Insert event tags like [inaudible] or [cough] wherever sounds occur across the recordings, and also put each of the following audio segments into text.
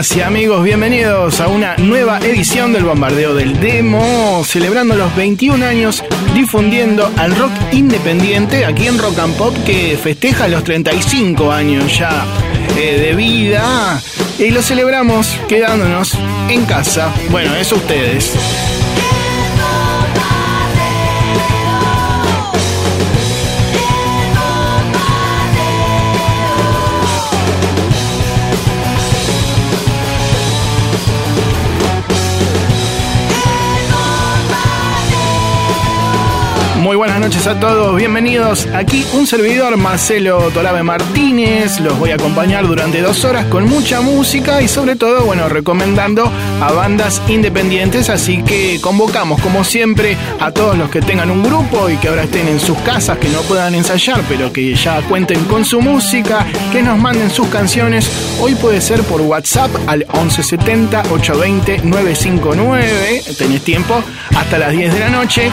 Amigas amigos, bienvenidos a una nueva edición del Bombardeo del Demo, celebrando los 21 años difundiendo al rock independiente aquí en Rock and Pop que festeja los 35 años ya eh, de vida y lo celebramos quedándonos en casa. Bueno, eso ustedes. Muy buenas noches a todos, bienvenidos. Aquí un servidor, Marcelo Tolabe Martínez. Los voy a acompañar durante dos horas con mucha música y sobre todo, bueno, recomendando a bandas independientes. Así que convocamos, como siempre, a todos los que tengan un grupo y que ahora estén en sus casas, que no puedan ensayar, pero que ya cuenten con su música, que nos manden sus canciones. Hoy puede ser por WhatsApp al 1170 820 959. Tenés tiempo hasta las 10 de la noche.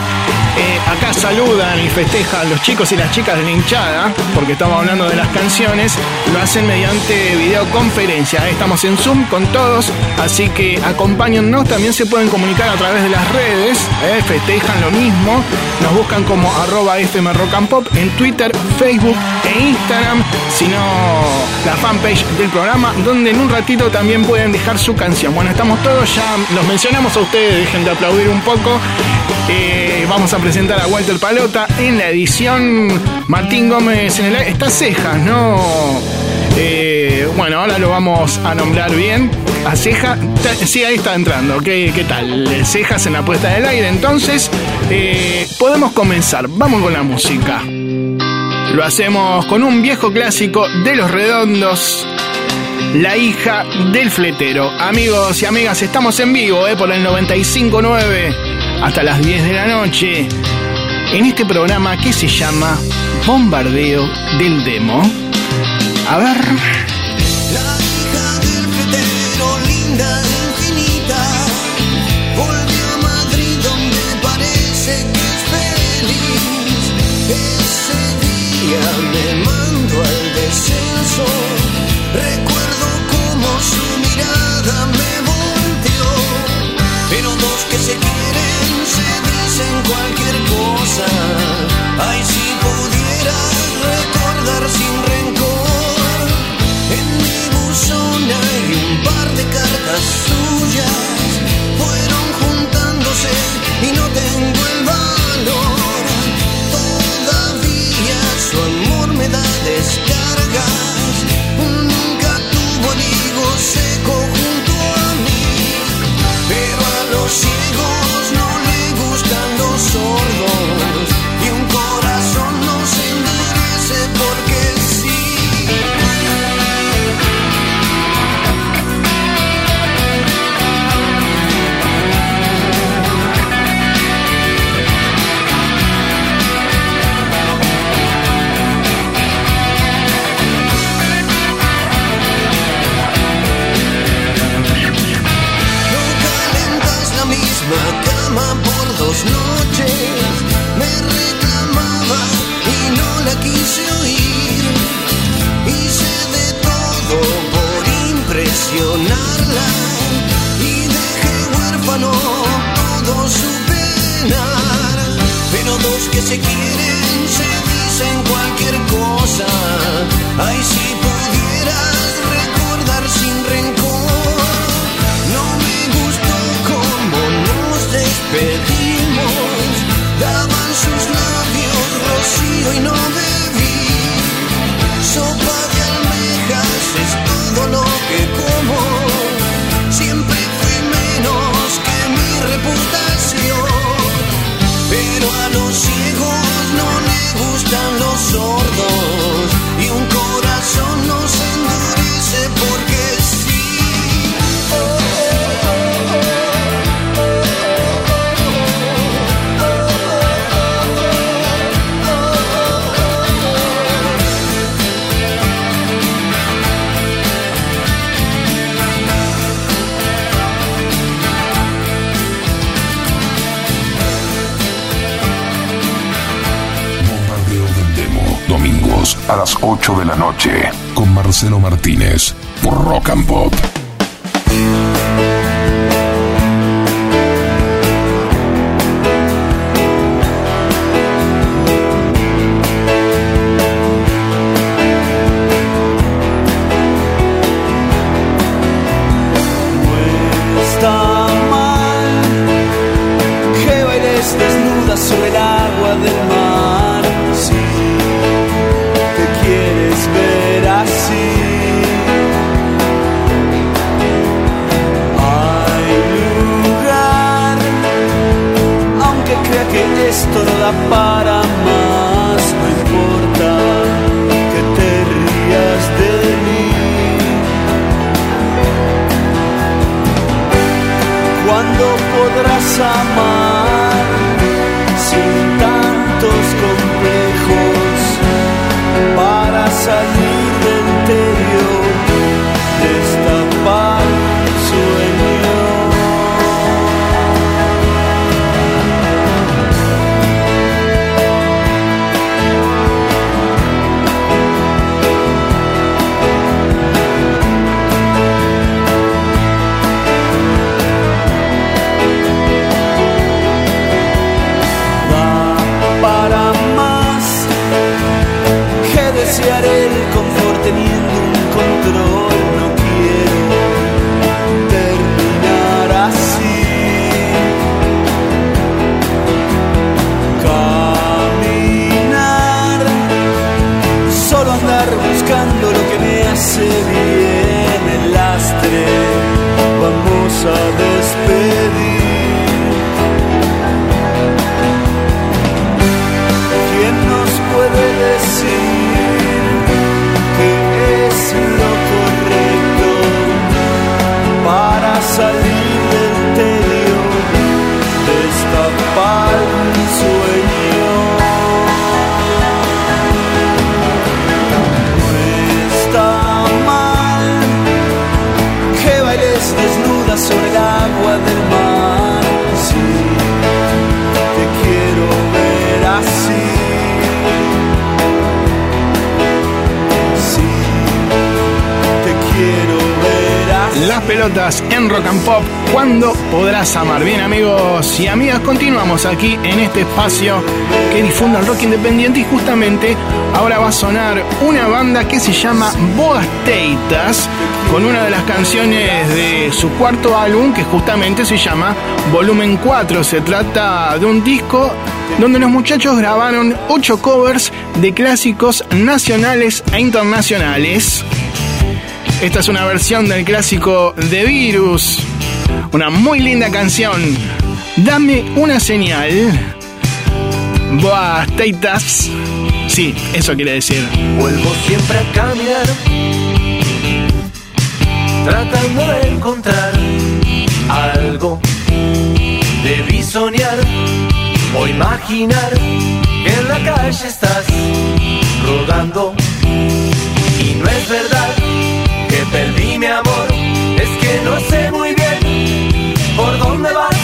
Eh, acá saludan y festejan los chicos y las chicas de la hinchada, porque estamos hablando de las canciones, lo hacen mediante videoconferencia. Estamos en Zoom con todos, así que acompáñennos. También se pueden comunicar a través de las redes, eh, festejan lo mismo. Nos buscan como arroba Pop en Twitter, Facebook e Instagram, sino la fanpage del programa, donde en un ratito también pueden dejar su canción. Bueno, estamos todos ya, los mencionamos a ustedes, dejen de aplaudir un poco. Eh, vamos a presentar a Walter Palota en la edición Martín Gómez en el está Cejas, ¿no? Eh, bueno, ahora lo vamos a nombrar bien. A Cejas, sí, ahí está entrando. ¿Qué, qué tal? Cejas en la puesta del aire. Entonces, eh, podemos comenzar. Vamos con la música. Lo hacemos con un viejo clásico de los redondos. La hija del fletero. Amigos y amigas, estamos en vivo eh, por el 959 hasta las 10 de la noche en este programa que se llama Bombardeo del Demo. A ver. Ay, si pudieras recordar sin rencor. En mi buzón hay un par de cartas 8 de la noche. Andar buscando lo que me hace bien el lastre. Vamos a despedir. Pelotas en rock and pop. ¿Cuándo podrás amar? Bien, amigos y amigas, continuamos aquí en este espacio que difunde el rock independiente y justamente ahora va a sonar una banda que se llama Boas Teitas con una de las canciones de su cuarto álbum que justamente se llama Volumen 4. Se trata de un disco donde los muchachos grabaron ocho covers de clásicos nacionales e internacionales. Esta es una versión del clásico de Virus. Una muy linda canción. Dame una señal. Boas teitas. Sí, eso quiere decir. Vuelvo siempre a caminar, tratando de encontrar algo. Debí soñar o imaginar que en la calle estás rodando. Y no es verdad mi amor, es que no sé muy bien por dónde vas.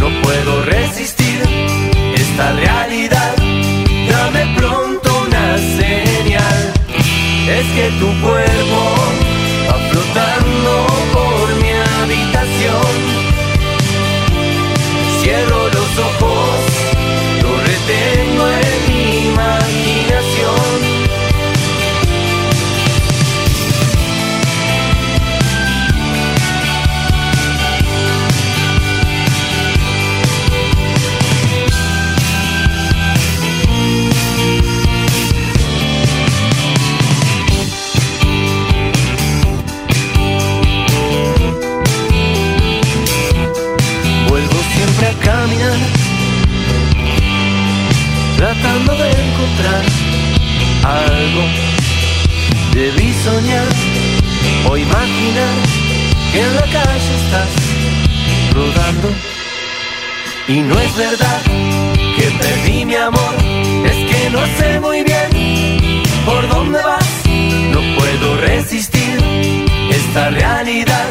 No puedo resistir esta realidad. Dame pronto una señal. Es que tu cuerpo va flotando por mi habitación. Cierro los ojos, algo. Debí soñar o imaginar que en la calle estás rodando. Y no es verdad que perdí mi amor, es que no sé muy bien por dónde vas. No puedo resistir esta realidad.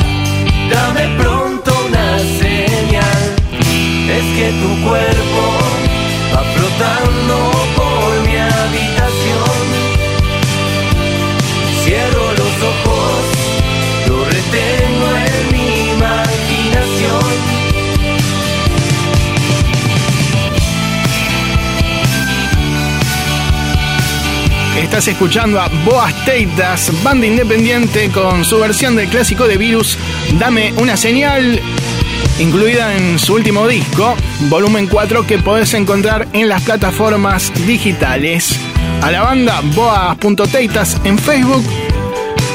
Dame pronto una señal. Es que tu cuerpo va flotando Cierro los ojos, lo retengo en mi imaginación. Estás escuchando a Boas Teitas, banda independiente con su versión del clásico de Virus, Dame una señal, incluida en su último disco, volumen 4, que podés encontrar en las plataformas digitales. A la banda Boas.teitas en Facebook,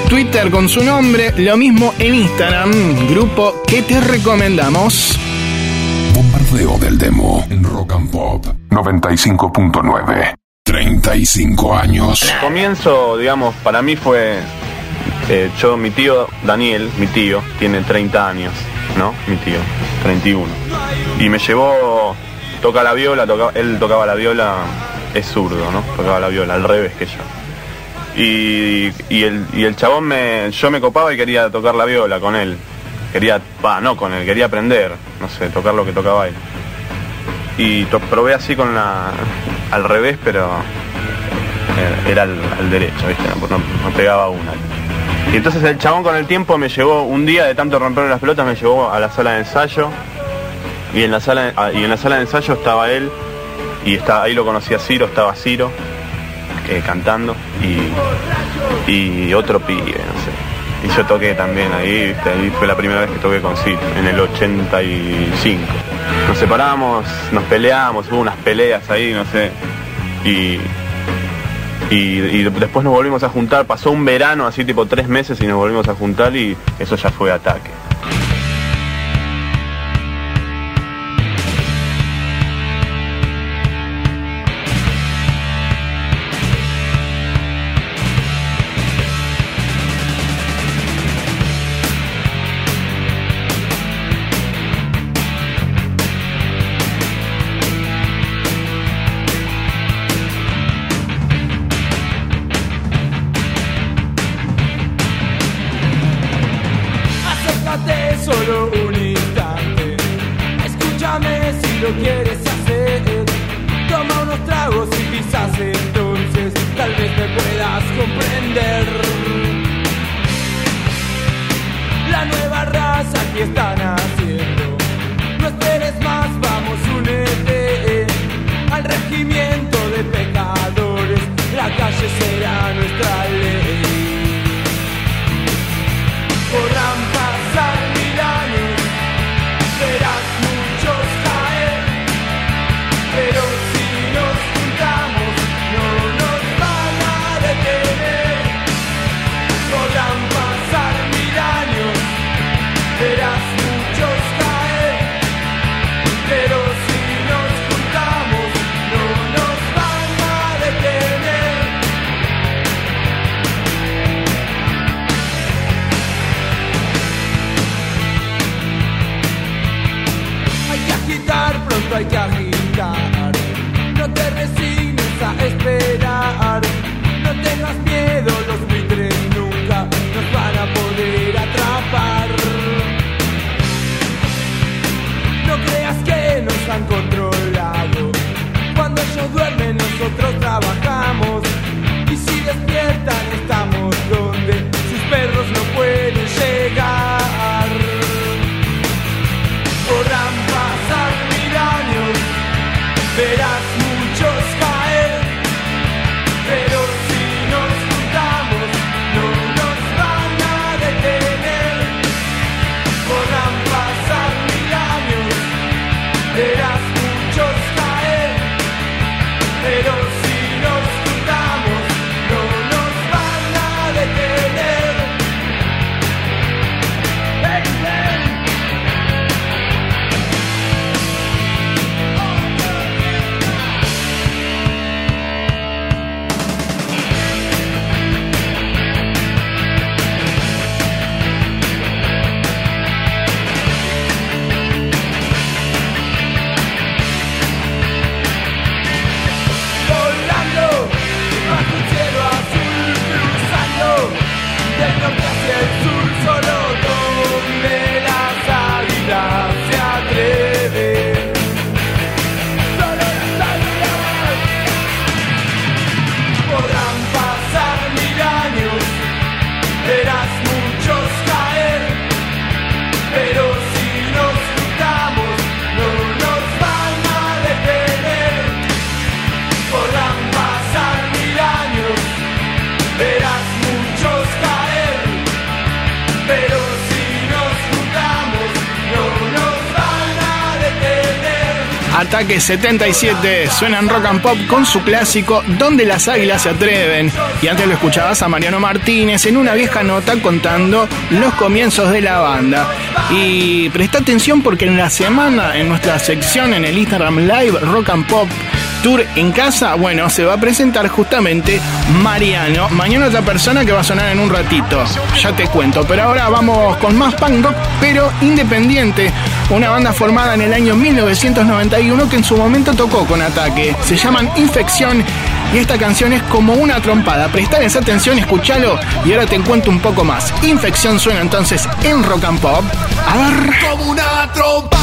Twitter con su nombre, lo mismo en Instagram, grupo que te recomendamos. Bombardeo del demo en Rock and Pop 95.9. 35 años. Comienzo, digamos, para mí fue. eh, yo, mi tío Daniel, mi tío, tiene 30 años, ¿no? Mi tío, 31. Y me llevó. Toca la viola, toca- él tocaba la viola, es zurdo, ¿no? Tocaba la viola, al revés que yo. Y, el, chabón me. Yo me copaba y quería tocar la viola con él. Quería. Va, no con él, quería aprender, no sé, tocar lo que tocaba él. Y probé así con la. al revés, pero era al, derecho, ¿viste? No, no- no pegaba una. Y entonces el chabón con el tiempo me llevó, un día de tanto romper las pelotas, me llevó a la sala de ensayo. Y en la sala, ah, y en la sala de ensayo estaba él, y está, ahí lo conocí a Ciro, estaba Ciro eh, cantando, y, y otro pibe, no sé. Y yo toqué también ahí, ahí fue la primera vez que toqué con Ciro, en el 85. Nos separamos, nos peleamos, hubo unas peleas ahí, no sé. Y, y después nos volvimos a juntar, pasó un verano, así tipo tres meses y nos volvimos a juntar y eso ya fue ataque. 77 suena en rock and pop con su clásico Donde las águilas se atreven. Y antes lo escuchabas a Mariano Martínez en una vieja nota contando los comienzos de la banda. Y presta atención porque en la semana, en nuestra sección en el Instagram Live Rock and Pop, Tour en casa, bueno, se va a presentar justamente Mariano. Mañana otra persona que va a sonar en un ratito. Ya te cuento. Pero ahora vamos con más punk rock, pero independiente. Una banda formada en el año 1991 que en su momento tocó con ataque. Se llaman Infección y esta canción es como una trompada. Prestar esa atención, escúchalo y ahora te cuento un poco más. Infección suena entonces en rock and pop. A ver. Como una trompada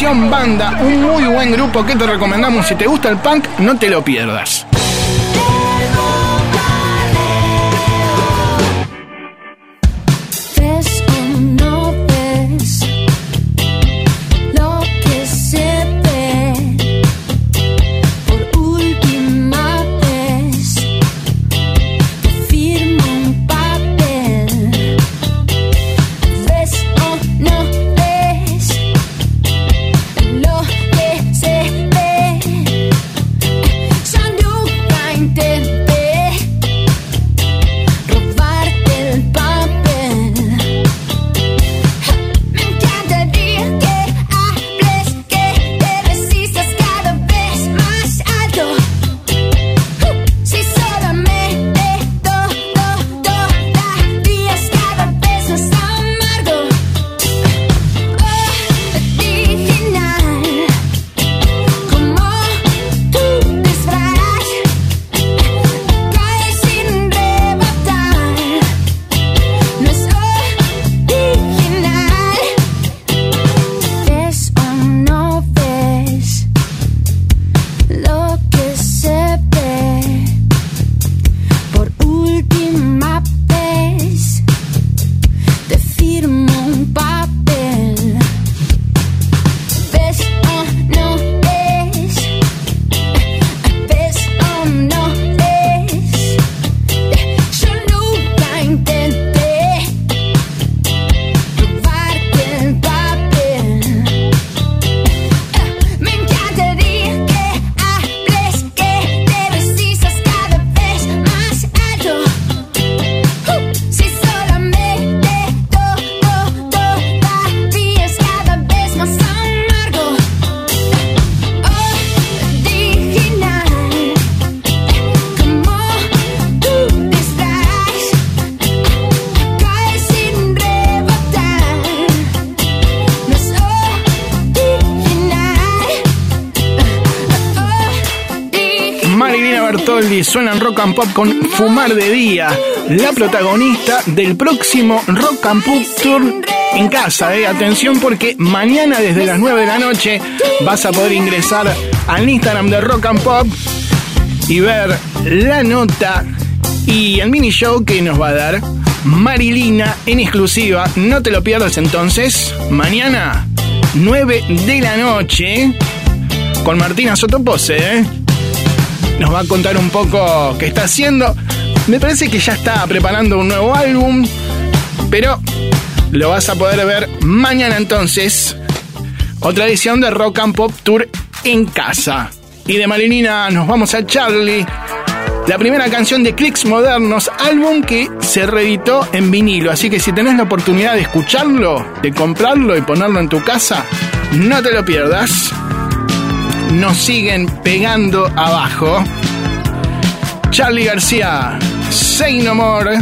Banda, un muy buen grupo que te recomendamos. Si te gusta el punk, no te lo pierdas. Suena en Rock and Pop con Fumar de Día, la protagonista del próximo Rock and Pop Tour en casa. Eh. Atención porque mañana desde las 9 de la noche vas a poder ingresar al Instagram de Rock and Pop y ver la nota y el mini show que nos va a dar Marilina en exclusiva. No te lo pierdas entonces. Mañana, 9 de la noche, con Martina Sotopose. ¿eh? Nos va a contar un poco qué está haciendo. Me parece que ya está preparando un nuevo álbum, pero lo vas a poder ver mañana entonces. Otra edición de Rock and Pop Tour en casa. Y de Marilina nos vamos a Charlie la primera canción de Clicks Modernos, álbum que se reeditó en vinilo. Así que si tenés la oportunidad de escucharlo, de comprarlo y ponerlo en tu casa, no te lo pierdas. Nos siguen pegando abajo. Charlie García, Say No More,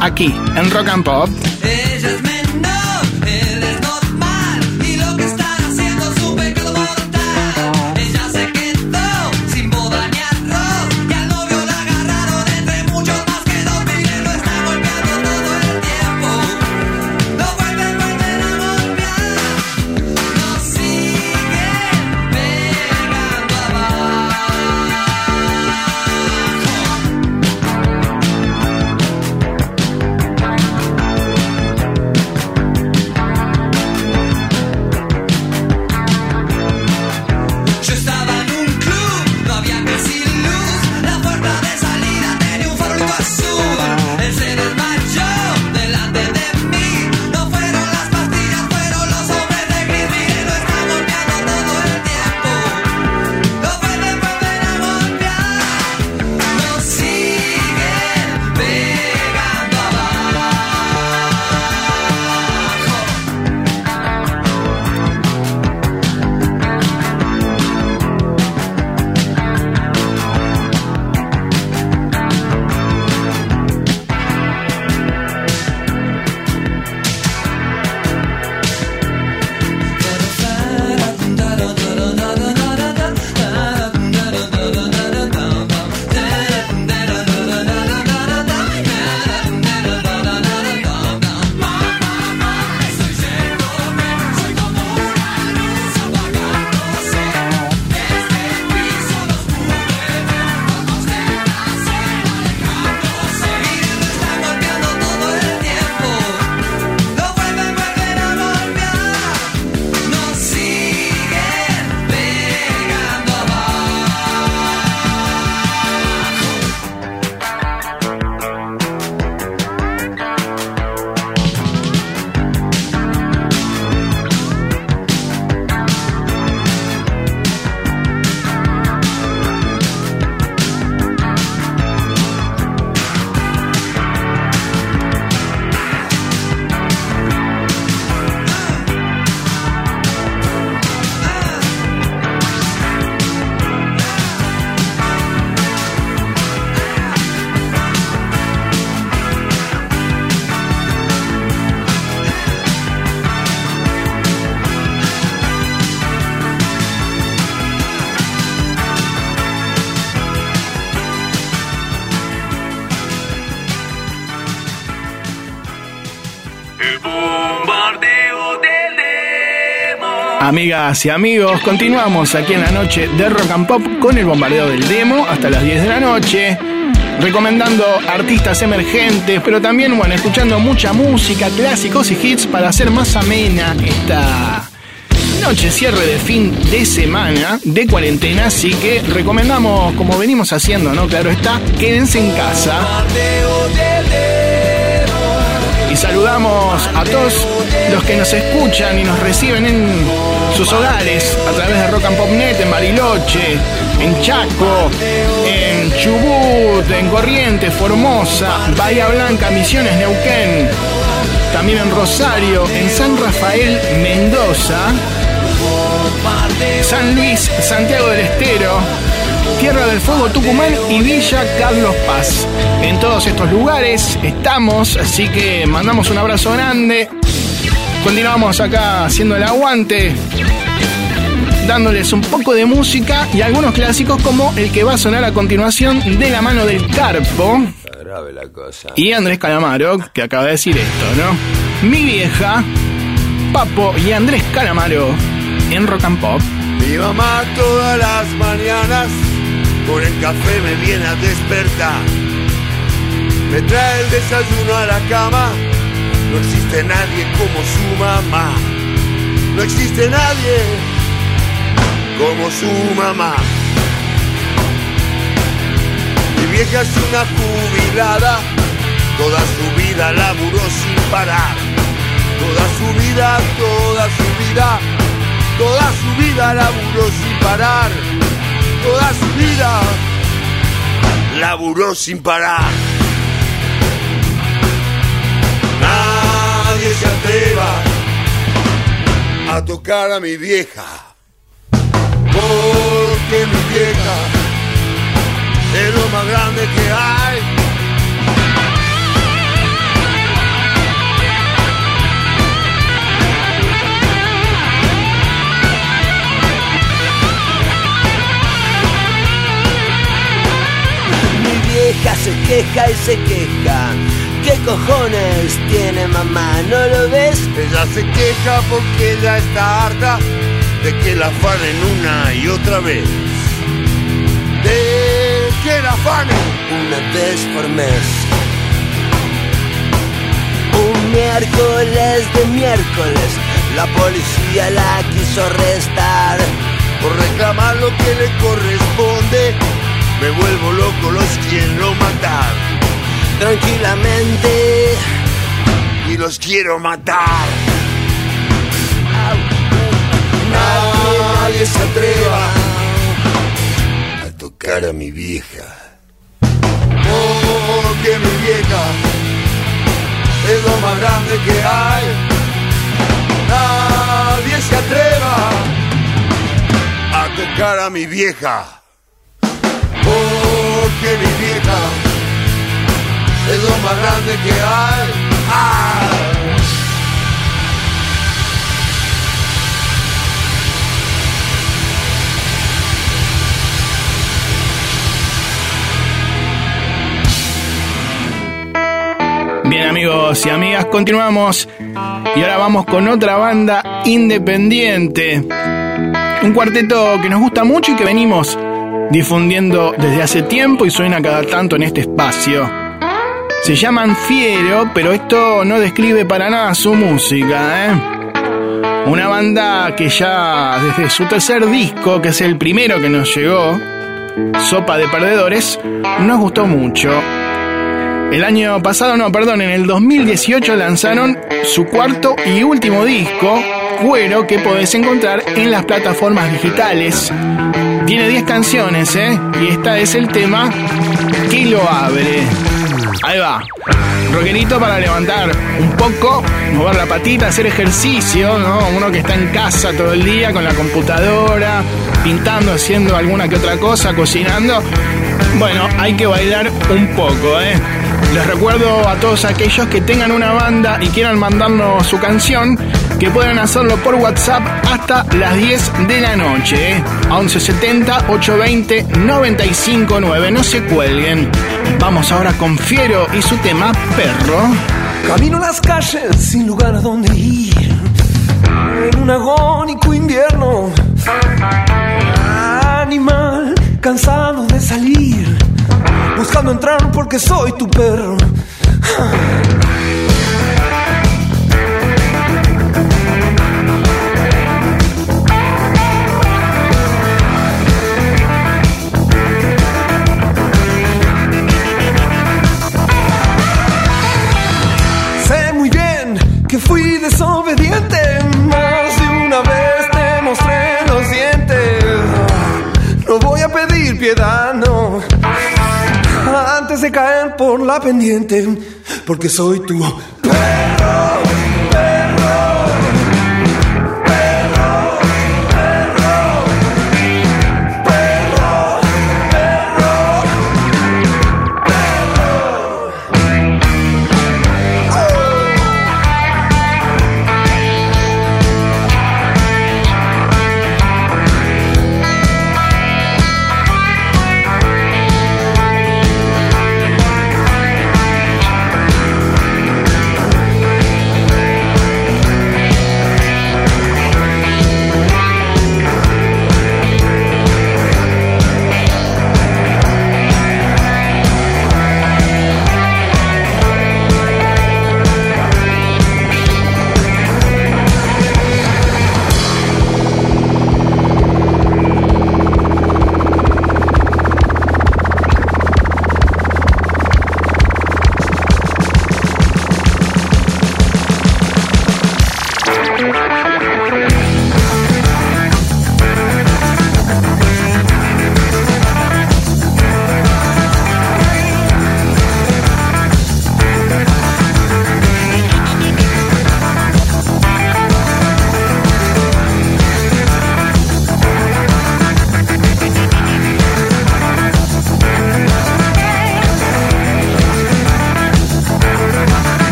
aquí en Rock and Pop. Amigas y amigos, continuamos aquí en la noche de Rock and Pop con el bombardeo del demo hasta las 10 de la noche, recomendando artistas emergentes, pero también, bueno, escuchando mucha música, clásicos y hits para hacer más amena esta noche cierre de fin de semana de cuarentena, así que recomendamos, como venimos haciendo, ¿no? Claro está, quédense en casa. Y saludamos a todos los que nos escuchan y nos reciben en sus hogares a través de Rock and Pop Net en Bariloche, en Chaco, en Chubut, en Corrientes, Formosa, Bahía Blanca, Misiones, Neuquén, también en Rosario, en San Rafael, Mendoza, San Luis, Santiago del Estero, Tierra del Fuego, Tucumán y Villa Carlos Paz. En todos estos lugares estamos, así que mandamos un abrazo grande. Continuamos acá haciendo el aguante presentándoles un poco de música y algunos clásicos como el que va a sonar a continuación de la mano del Carpo Grave la cosa. y Andrés Calamaro, que acaba de decir esto, ¿no? Mi vieja, Papo y Andrés Calamaro en Rock and Pop. Mi mamá todas las mañanas con el café me viene a despertar. Me trae el desayuno a la cama. No existe nadie como su mamá. No existe nadie como su mamá. Mi vieja es una jubilada. Toda su vida laburó sin parar. Toda su vida, toda su vida, toda su vida laburó sin parar. Toda su vida laburó sin parar. Nadie se atreva a tocar a mi vieja. Porque mi vieja es lo más grande que hay. Mi vieja se queja y se queja. ¿Qué cojones tiene mamá? ¿No lo ves? Ella se queja porque ella está harta de que la afanen una y otra vez. De que la afanen. Una vez por mes. Un miércoles de miércoles, la policía la quiso arrestar. Por reclamar lo que le corresponde, me vuelvo loco, los quiero matar. Tranquilamente, Y los quiero matar. Nadie se atreva a tocar a mi vieja. Porque mi vieja es lo más grande que hay. Nadie se atreva a tocar a mi vieja. Porque mi vieja es lo más grande que hay. ¡Ah! Bien amigos y amigas, continuamos y ahora vamos con otra banda independiente. Un cuarteto que nos gusta mucho y que venimos difundiendo desde hace tiempo y suena cada tanto en este espacio. Se llaman Fiero, pero esto no describe para nada su música, ¿eh? Una banda que ya desde su tercer disco, que es el primero que nos llegó, Sopa de Perdedores, nos gustó mucho. El año pasado, no, perdón, en el 2018 lanzaron su cuarto y último disco, Cuero, que podés encontrar en las plataformas digitales. Tiene 10 canciones, ¿eh? Y esta es el tema que lo abre. Ahí va. Rockerito para levantar un poco, mover la patita, hacer ejercicio, ¿no? Uno que está en casa todo el día con la computadora, pintando, haciendo alguna que otra cosa, cocinando. Bueno, hay que bailar un poco, ¿eh? Les recuerdo a todos aquellos que tengan una banda y quieran mandarnos su canción, que puedan hacerlo por WhatsApp hasta las 10 de la noche, ¿eh? a 1170 820 959. No se cuelguen. Vamos ahora con Fiero y su tema Perro. Camino las calles sin lugar a donde ir. En un agónico invierno. Animal cansado de salir. Buscando entrar porque soy tu perro. Caer por la pendiente, porque soy tu perro.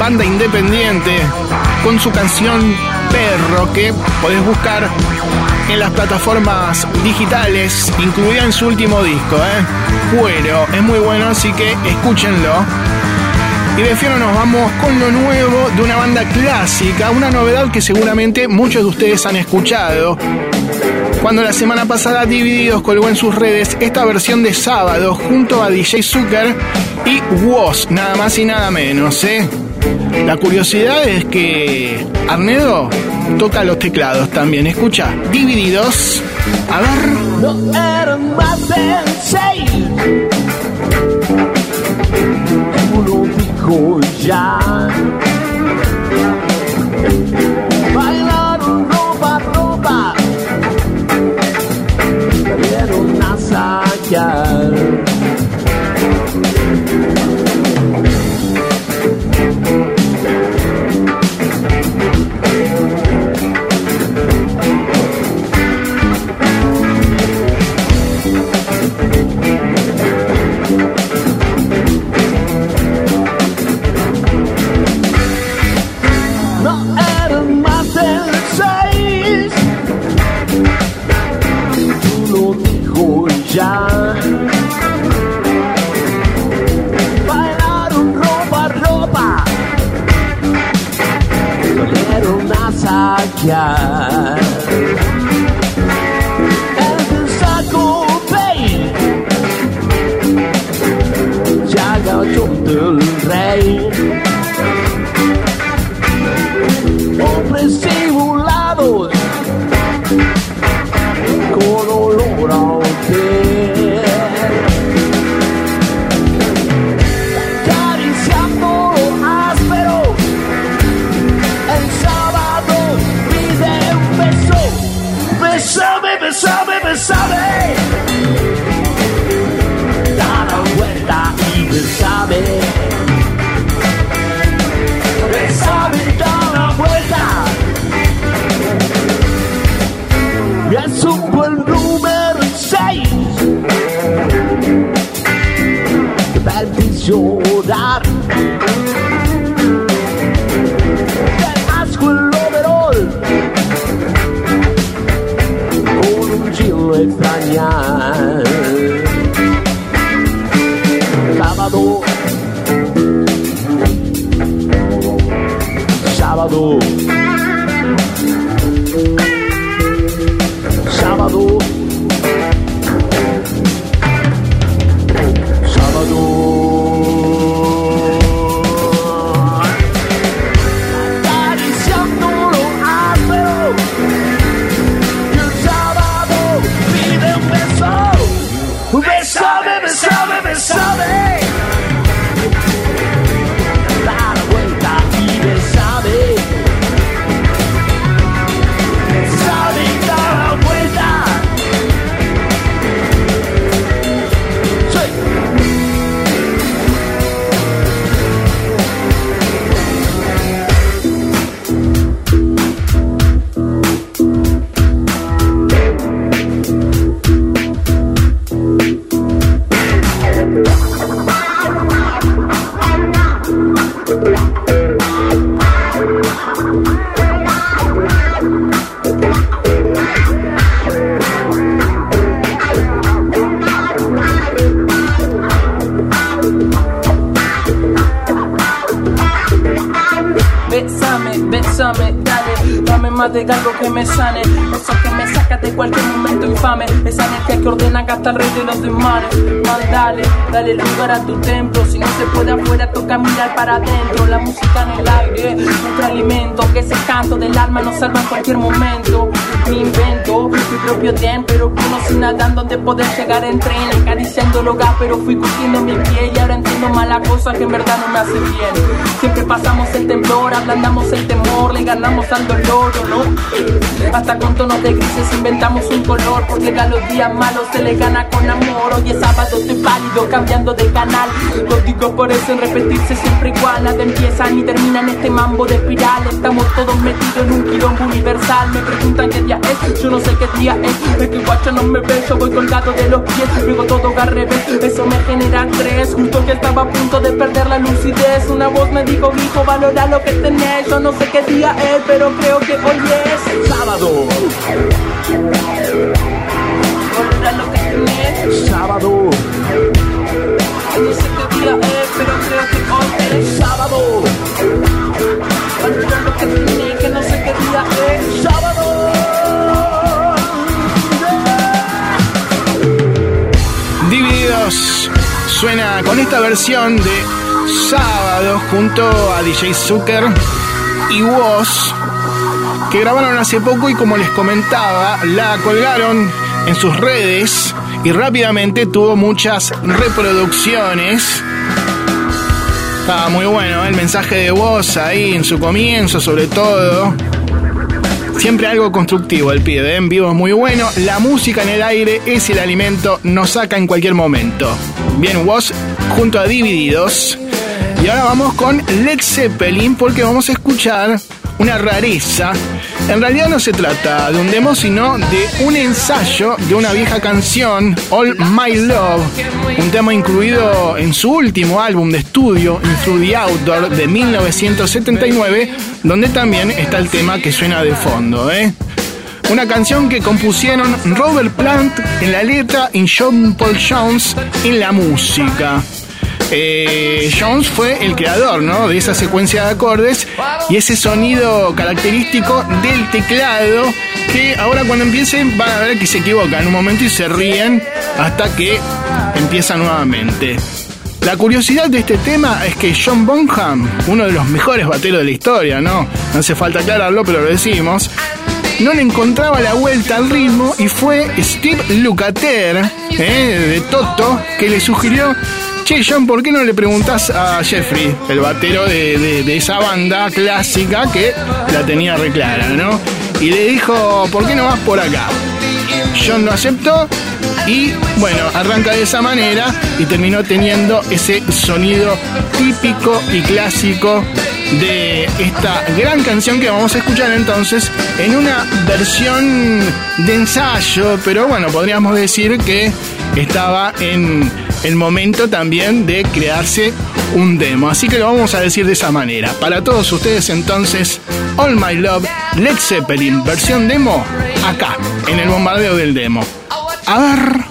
Banda independiente, con su canción Perro que podés buscar en las plataformas digitales, incluida en su último disco, ¿eh? Es muy bueno, así que escúchenlo. Y de Fiero nos vamos con lo nuevo de una banda clásica, una novedad que seguramente muchos de ustedes han escuchado. Cuando la semana pasada Divididos colgó en sus redes esta versión de sábado junto a DJ Zucker y Woz, nada más y nada menos, ¿eh? La curiosidad es que Arnedo toca los teclados también. Escucha, Divididos. A ver. Eran más. De algo que me sane. Eso que me saca de cualquier momento infame. Esa energía que ordena hasta el rey de los demonios. Mal, dale, lugar a tu templo. Si no se puede afuera, toca mirar para adentro. La música en el aire, nuestro alimento. Que ese canto del alma nos salva en cualquier momento. Mi invento, mi propio tren, pero conocí nadando donde poder llegar en tren. Acariciando el hogar, pero fui cogiendo mi pie. Y ahora entiendo mala cosa que en verdad no me hace bien. Siempre pasamos el temblor, ablandamos el temor, le ganamos al dolor. oro, ¿no? Hasta con tonos de grises inventamos un color Porque a los días malos se le gana con amor Hoy es sábado, estoy pálido, cambiando de canal Los digo por eso en repetirse siempre igual Nada empieza ni termina en este mambo de espiral Estamos todos metidos en un quilombo universal Me preguntan qué día es, yo no sé qué día es Es que guacho no me ve, yo voy colgado de los pies Luego todo al revés, eso me genera estrés Justo que estaba a punto de perder la lucidez. Una voz me dijo, hijo, valora lo que tenés Yo no sé qué día es, pero creo que hoy es. Sábado, Valora lo que tenés. Sábado, No sé qué día es, pero creo que hoy es. Sábado, Valora lo que tenés, que no sé qué día es. Sábado. Divididos suena con esta versión de Sábado junto a DJ Zucker y Woz que grabaron hace poco y como les comentaba la colgaron en sus redes y rápidamente tuvo muchas reproducciones. Estaba muy bueno ¿eh? el mensaje de Woz ahí en su comienzo sobre todo. Siempre algo constructivo el pibe, ¿eh? en vivo es muy bueno. La música en el aire es el alimento, nos saca en cualquier momento. Bien, Woz junto a Divididos. Y ahora vamos con Led Zeppelin porque vamos a escuchar una rareza. En realidad no se trata de un demo, sino de un ensayo de una vieja canción, All My Love, un tema incluido en su último álbum de estudio, In Through the Outdoor, de 1979, donde también está el tema que suena de fondo. ¿eh? Una canción que compusieron Robert Plant en la letra y John Paul Jones en la música. Eh, Jones fue el creador ¿no? de esa secuencia de acordes y ese sonido característico del teclado que ahora cuando empiecen van a ver que se equivocan un momento y se ríen hasta que empieza nuevamente. La curiosidad de este tema es que John Bonham, uno de los mejores bateros de la historia, ¿no? No hace falta aclararlo, pero lo decimos. No le encontraba la vuelta al ritmo y fue Steve Lukather, ¿eh? de Toto, que le sugirió Che, John, ¿por qué no le preguntás a Jeffrey, el batero de, esa banda clásica que la tenía reclara, ¿no? Y le dijo, ¿por qué no vas por acá? John lo aceptó y bueno, arranca de esa manera y terminó teniendo ese sonido típico y clásico de esta gran canción que vamos a escuchar entonces en una versión de ensayo, pero bueno, podríamos decir que estaba en el momento también de crearse un demo. Así que lo vamos a decir de esa manera. Para todos ustedes entonces, All My Love, Led Zeppelin, versión demo, acá, en el bombardeo del demo. A ver.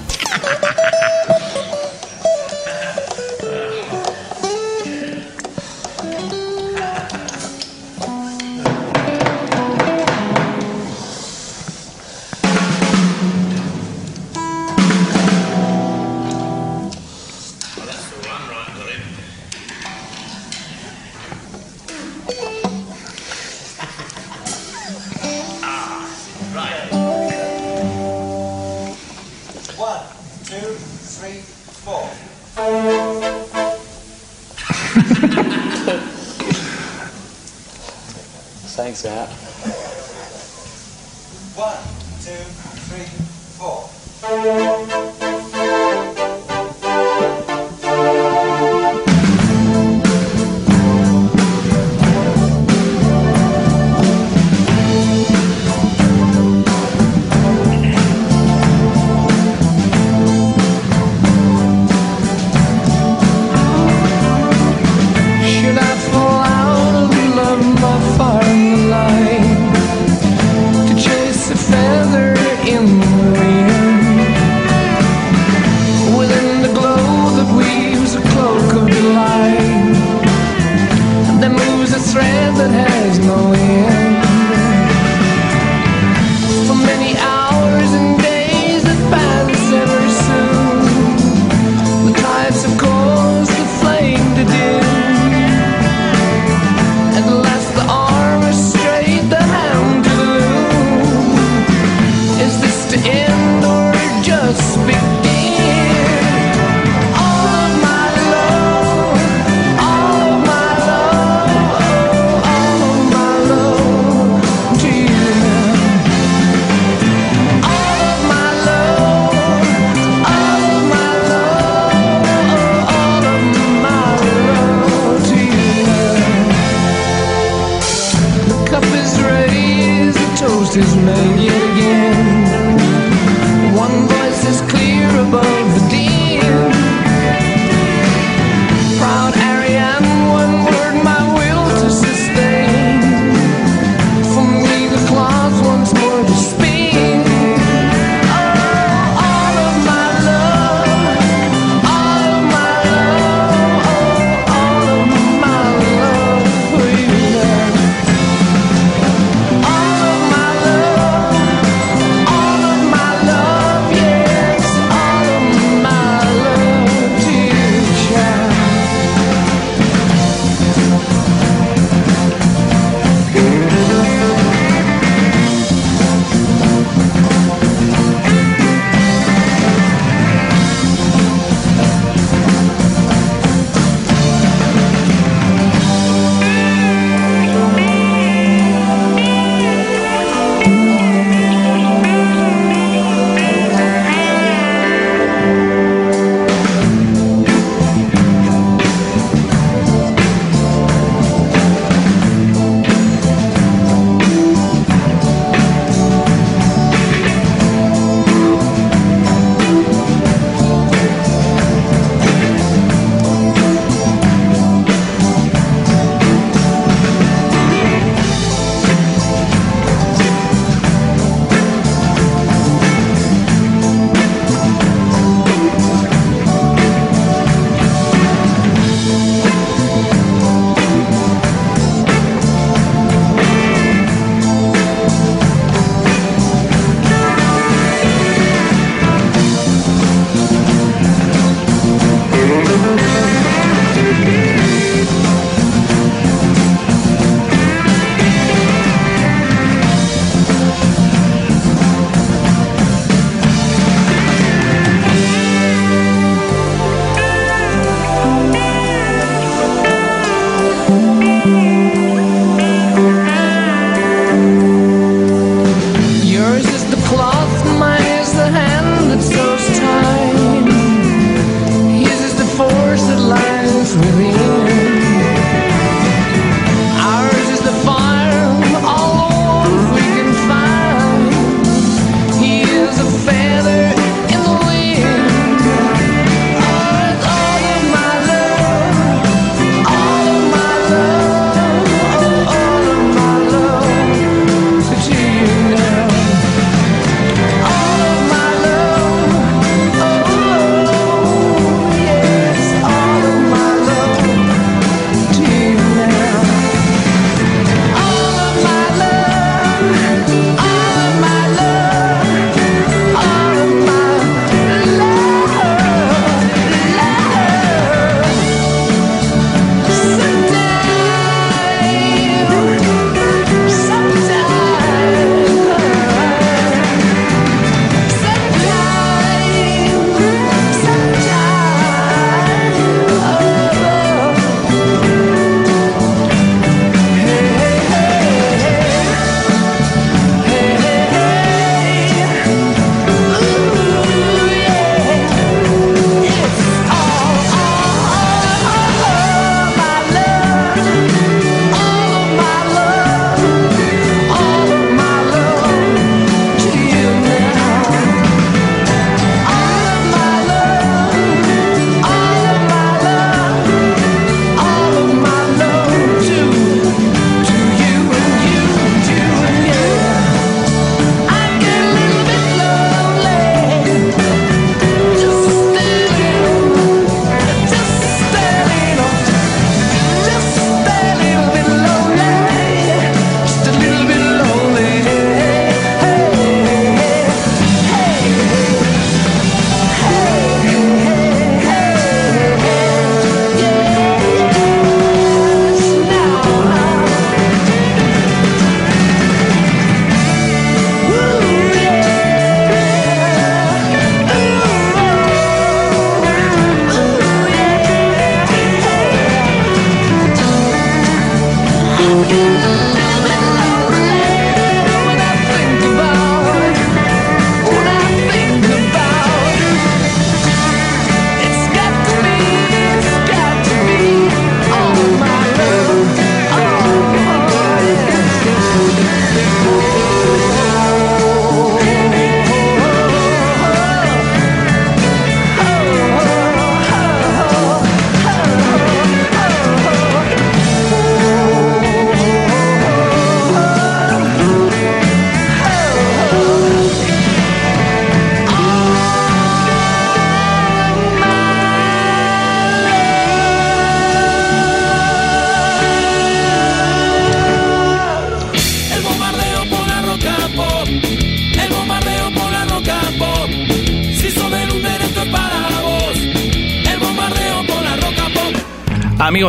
you.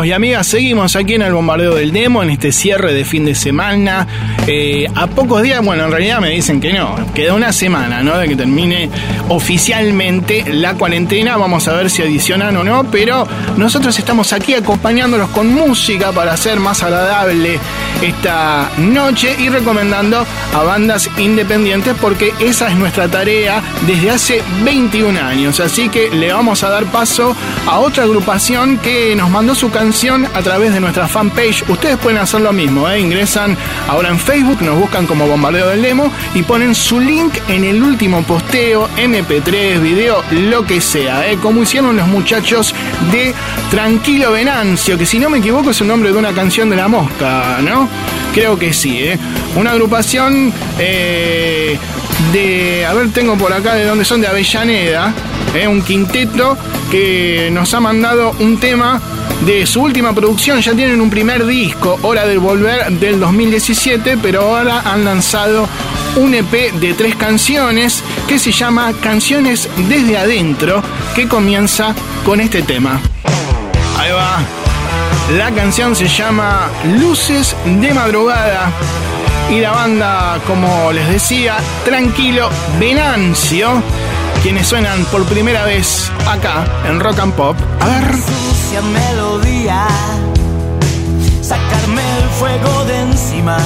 Y amigas, seguimos aquí en el bombardeo del demo, en este cierre de fin de semana. Eh, a pocos días, bueno, en realidad me dicen que no, queda una semana, ¿no? De que termine oficialmente la cuarentena. Vamos a ver si adicionan o no, pero nosotros estamos aquí acompañándolos con música para hacer más agradable esta noche y recomendando a bandas independientes porque esa es nuestra tarea desde hace 21 años. Así que le vamos a dar paso a otra agrupación que nos mandó su canción a través de nuestra fanpage. Ustedes pueden hacer lo mismo, ¿eh? ingresan ahora en Facebook, nos buscan como Bombardeo del Demo y ponen su link en el último posteo, MP3, video, lo que sea, ¿eh? como hicieron los muchachos de Tranquilo Venancio, que si no me equivoco es el nombre de una canción de la mosca, ¿no? Creo que sí, ¿eh? Una agrupación eh, de, a ver, tengo por acá de dónde son, de Avellaneda, ¿eh? un quinteto que nos ha mandado un tema de su última producción. Ya tienen un primer disco, Hora del Volver, del 2017, pero ahora han lanzado un EP de tres canciones que se llama Canciones desde adentro, que comienza con este tema. Ahí va. La canción se llama Luces de Madrugada. Y la banda, como les decía, Tranquilo Venancio, quienes suenan por primera vez acá en Rock and Pop. A ver. sucia melodía, sacarme el fuego de encima,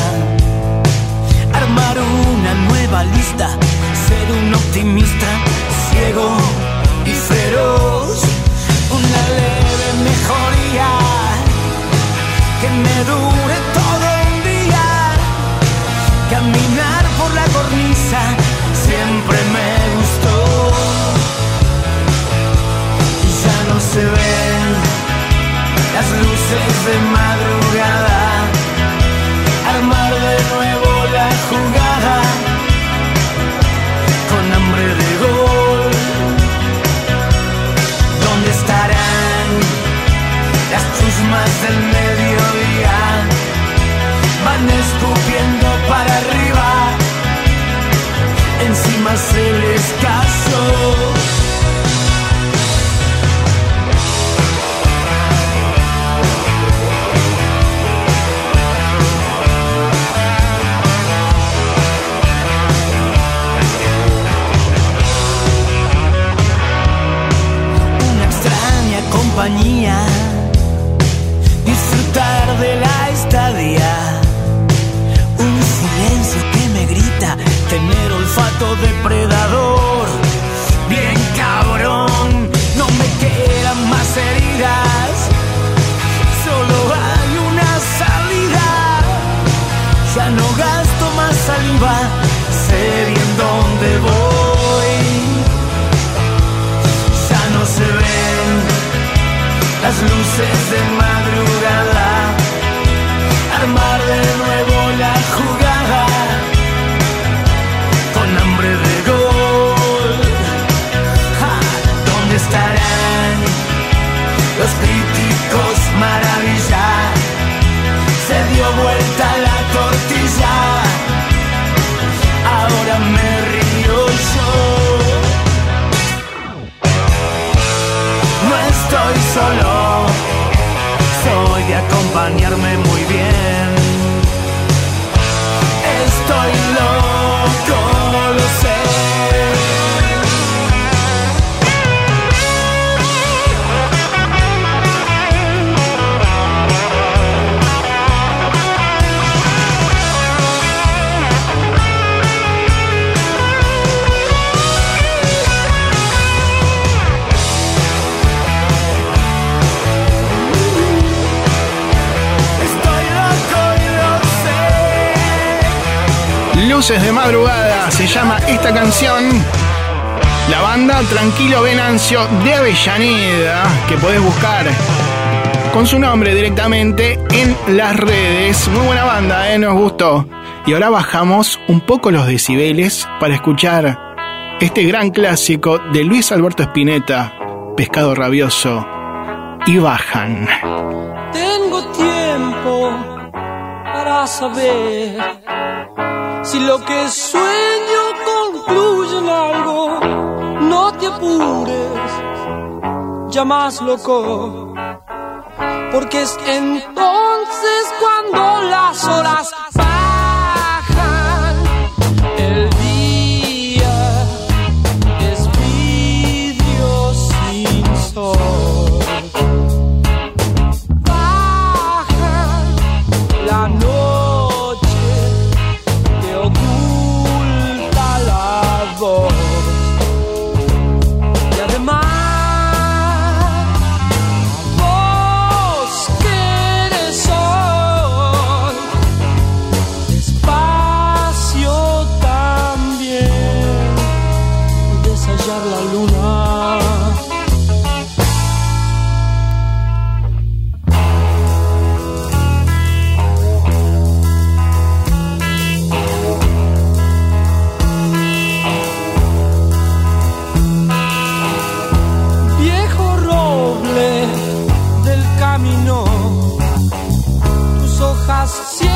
armar una nueva lista, ser un optimista ciego y feroz, una leve mejoría que me dure todo un día, caminar por la cornisa siempre me gustó. Ya no se ven las luces de madrugada, armar del mediodía? Van escupiendo para arriba, encima se les casó. De Avellaneda, que podés buscar con su nombre directamente en las redes. Muy buena banda, ¿eh? Nos gustó. Y ahora bajamos un poco los decibeles para escuchar este gran clásico de Luis Alberto Spinetta, Pescado Rabioso, y bajan. Tengo tiempo para saber si lo que sueño te apures, ya más loco. porque es entonces cuando las horas past.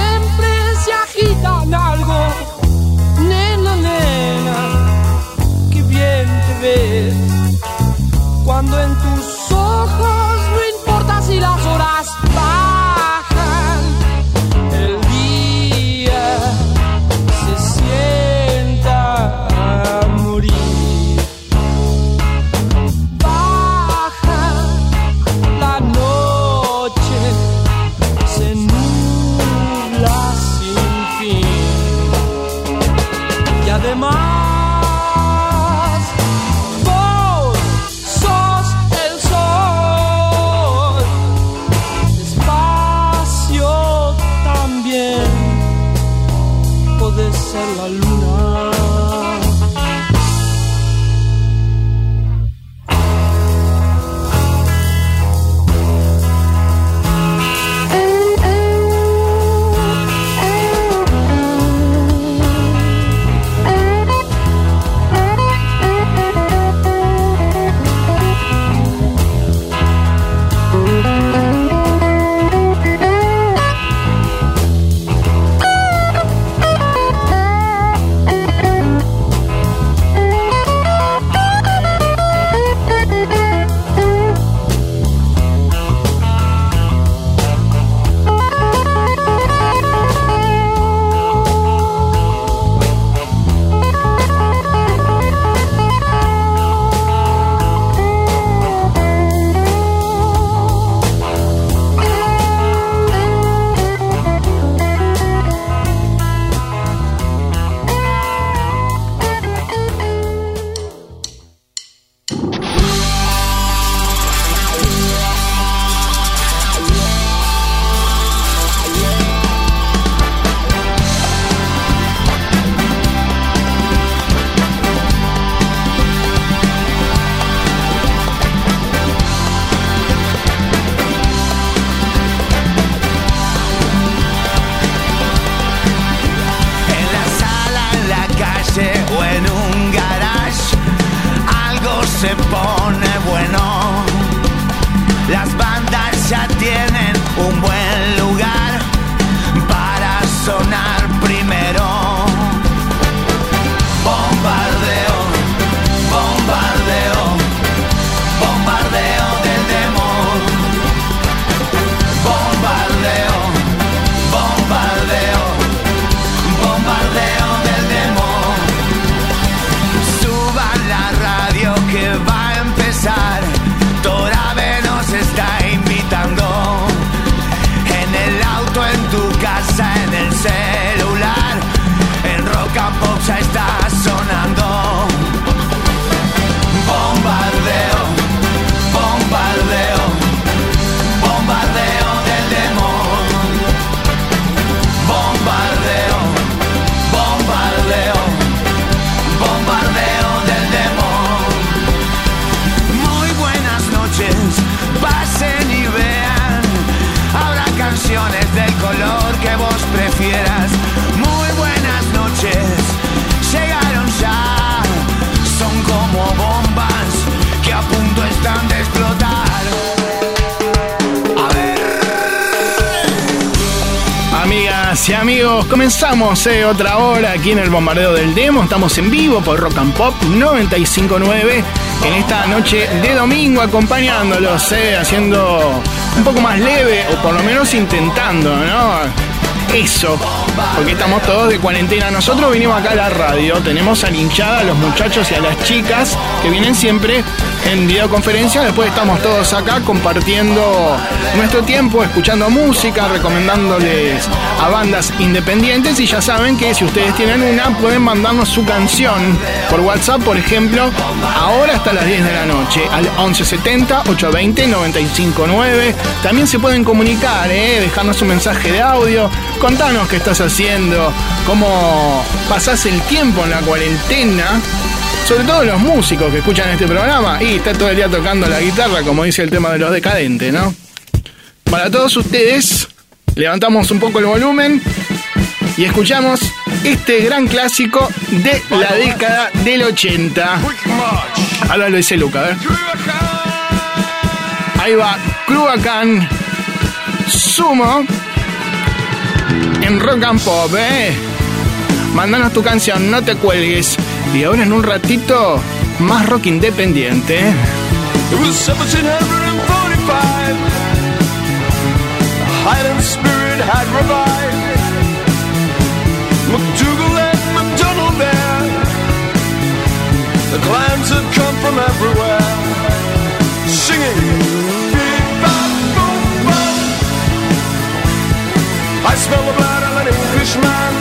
Y amigos, comenzamos eh, otra hora aquí en el bombardeo del demo. Estamos en vivo por Rock and Pop 959 en esta noche de domingo, acompañándolos, eh, haciendo un poco más leve o por lo menos intentando, ¿no? Eso, porque estamos todos de cuarentena. Nosotros vinimos acá a la radio, tenemos a la hinchada, a los muchachos y a las chicas que vienen siempre en videoconferencia. Después estamos todos acá compartiendo nuestro tiempo, escuchando música, recomendándoles a bandas independientes. Y ya saben que si ustedes tienen una, pueden mandarnos su canción por WhatsApp, por ejemplo, ahora hasta las 10 de la noche, al 1170 820 959. También se pueden comunicar, ¿eh? dejarnos un mensaje de audio. Contanos qué estás haciendo, cómo pasás el tiempo en la cuarentena sobre todo los músicos que escuchan este programa, y está todo el día tocando la guitarra, como dice el tema de los decadentes, ¿no? Para todos ustedes, levantamos un poco el volumen y escuchamos este gran clásico de la década del 80. Ahora lo dice Luca, a. Ahí va, Cruacan Sumo en Rock and Pop, ¿eh? Mándanos tu canción, no te cuelgues. Y ahora en un ratito, más rock independiente. It was 1745. The Highland spirit had revived. McDougal and McDonald there. The clans had come from everywhere. Singing. "Bebop, boom, bop." I smell the blood of an Englishman.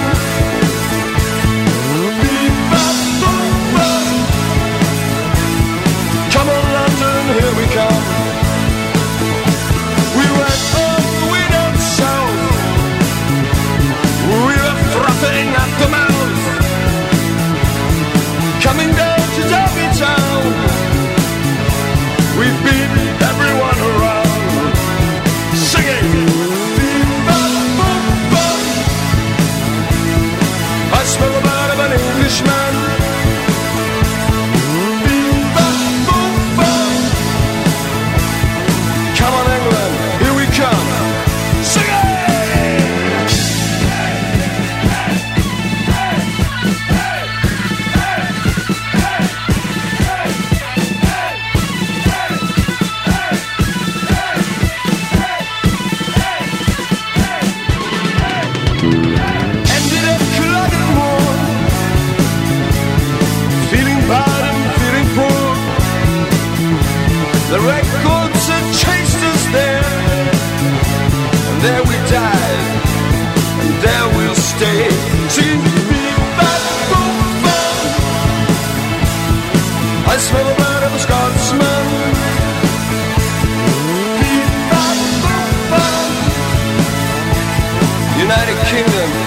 Kingdom,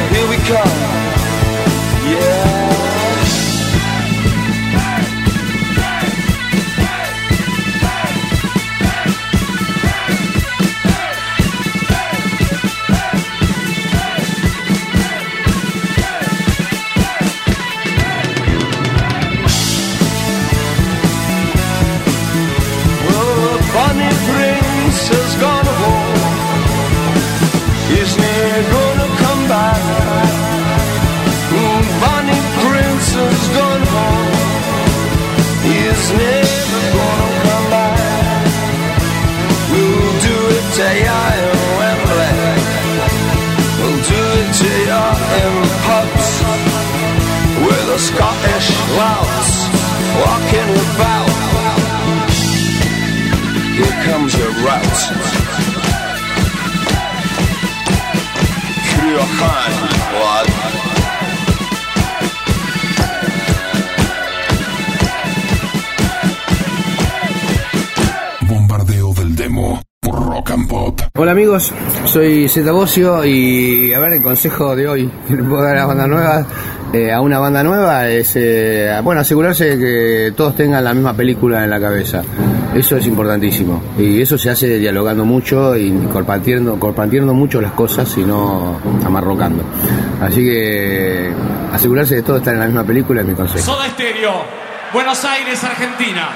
soy Zeta y a ver el consejo de hoy [laughs] que le puedo dar a la banda nueva, eh, a una banda nueva es eh, bueno asegurarse de que todos tengan la misma película en la cabeza. Eso es importantísimo y eso se hace dialogando mucho y compartiendo, mucho las cosas y no amarrocando. Así que asegurarse de que todos están en la misma película es mi consejo. Soda Estéreo, Buenos Aires, Argentina.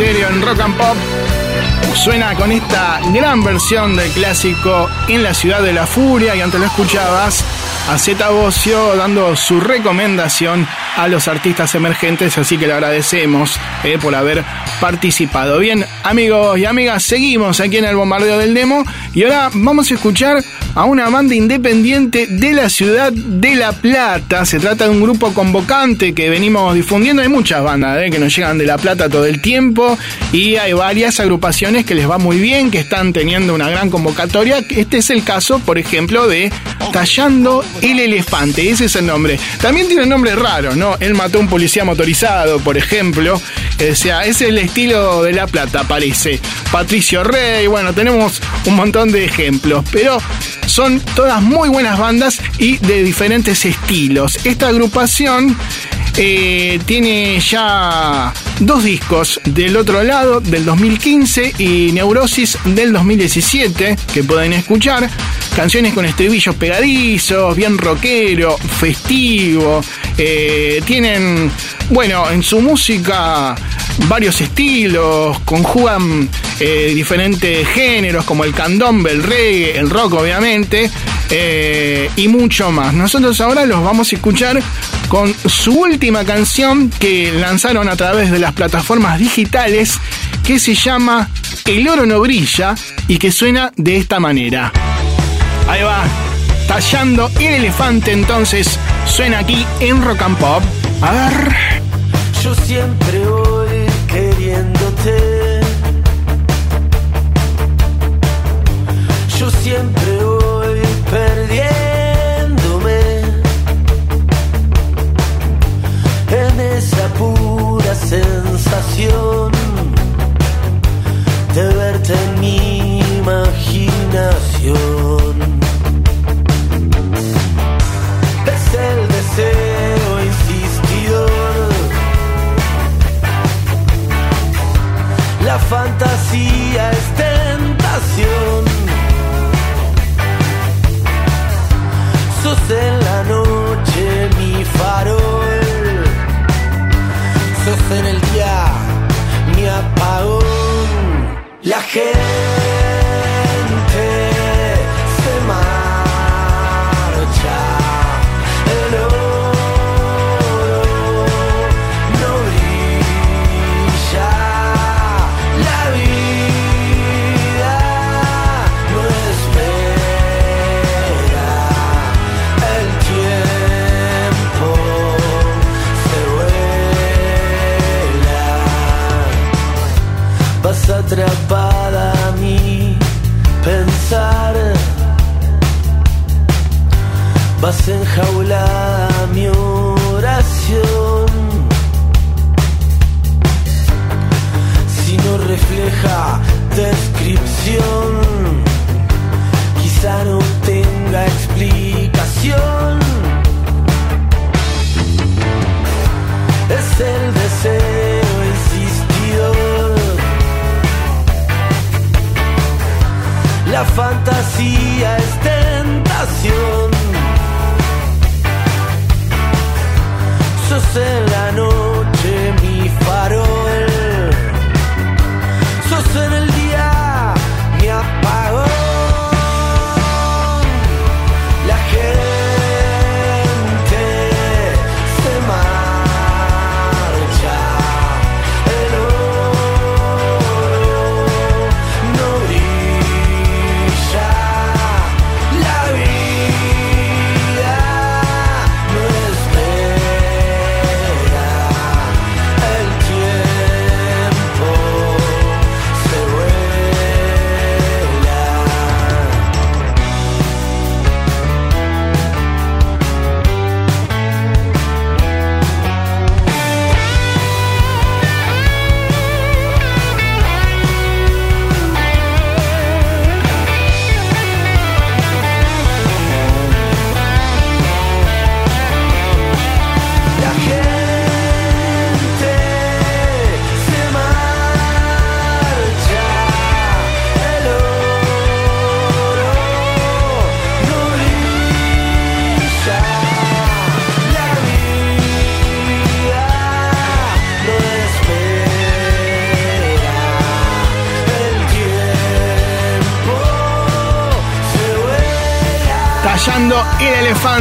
En Rock and Pop suena con esta gran versión del clásico En la ciudad de la furia y antes lo escuchabas a Zeta Bocio dando su recomendación a los artistas emergentes, así que le agradecemos eh, por haber participado. Bien, amigos y amigas, seguimos aquí en el bombardeo del demo y ahora vamos a escuchar a una banda independiente de la ciudad de La Plata. Se trata de un grupo convocante que venimos difundiendo. Hay muchas bandas eh, que nos llegan de La Plata todo el tiempo y hay varias agrupaciones que les va muy bien, que están teniendo una gran convocatoria. Este es el caso, por ejemplo, de Tallando el Elefante. Ese es el nombre. También tiene nombre raro, ¿no? Él mató a un policía motorizado, por ejemplo. O sea, es el estilo de La Plata, parece. Patricio Rey, bueno, tenemos un montón de ejemplos, pero son todas muy buenas bandas y de diferentes estilos. Esta agrupación eh, tiene ya dos discos del otro lado, del 2015 y Neurosis del 2017, que pueden escuchar. Canciones con estribillos pegadizos, bien rockero, festivo. Eh, tienen, bueno, en su música varios estilos, conjugan eh, diferentes géneros como el candombe, el reggae, el rock obviamente eh, y mucho más. Nosotros ahora los vamos a escuchar con su última canción que lanzaron a través de las plataformas digitales que se llama El oro no brilla y que suena de esta manera. Ahí va, tallando el elefante entonces suena aquí en Rock and Pop. A ver. Yo siempre siempre.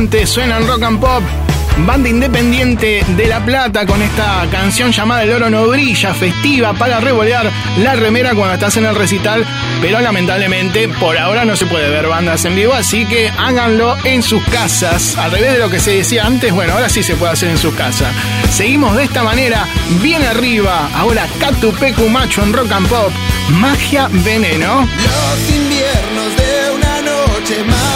adelante suenan rock and pop. Banda independiente de La Plata con esta canción llamada El Oro No Brilla, festiva para revolear la remera cuando estás en el recital. Pero lamentablemente por ahora no se puede ver bandas en vivo, así que háganlo en sus casas. Al revés de lo que se decía antes, bueno, ahora sí se puede hacer en su casa. Seguimos de esta manera, bien arriba. Ahora Catupecu Macho en rock and pop. Magia Veneno. Los inviernos de una noche más.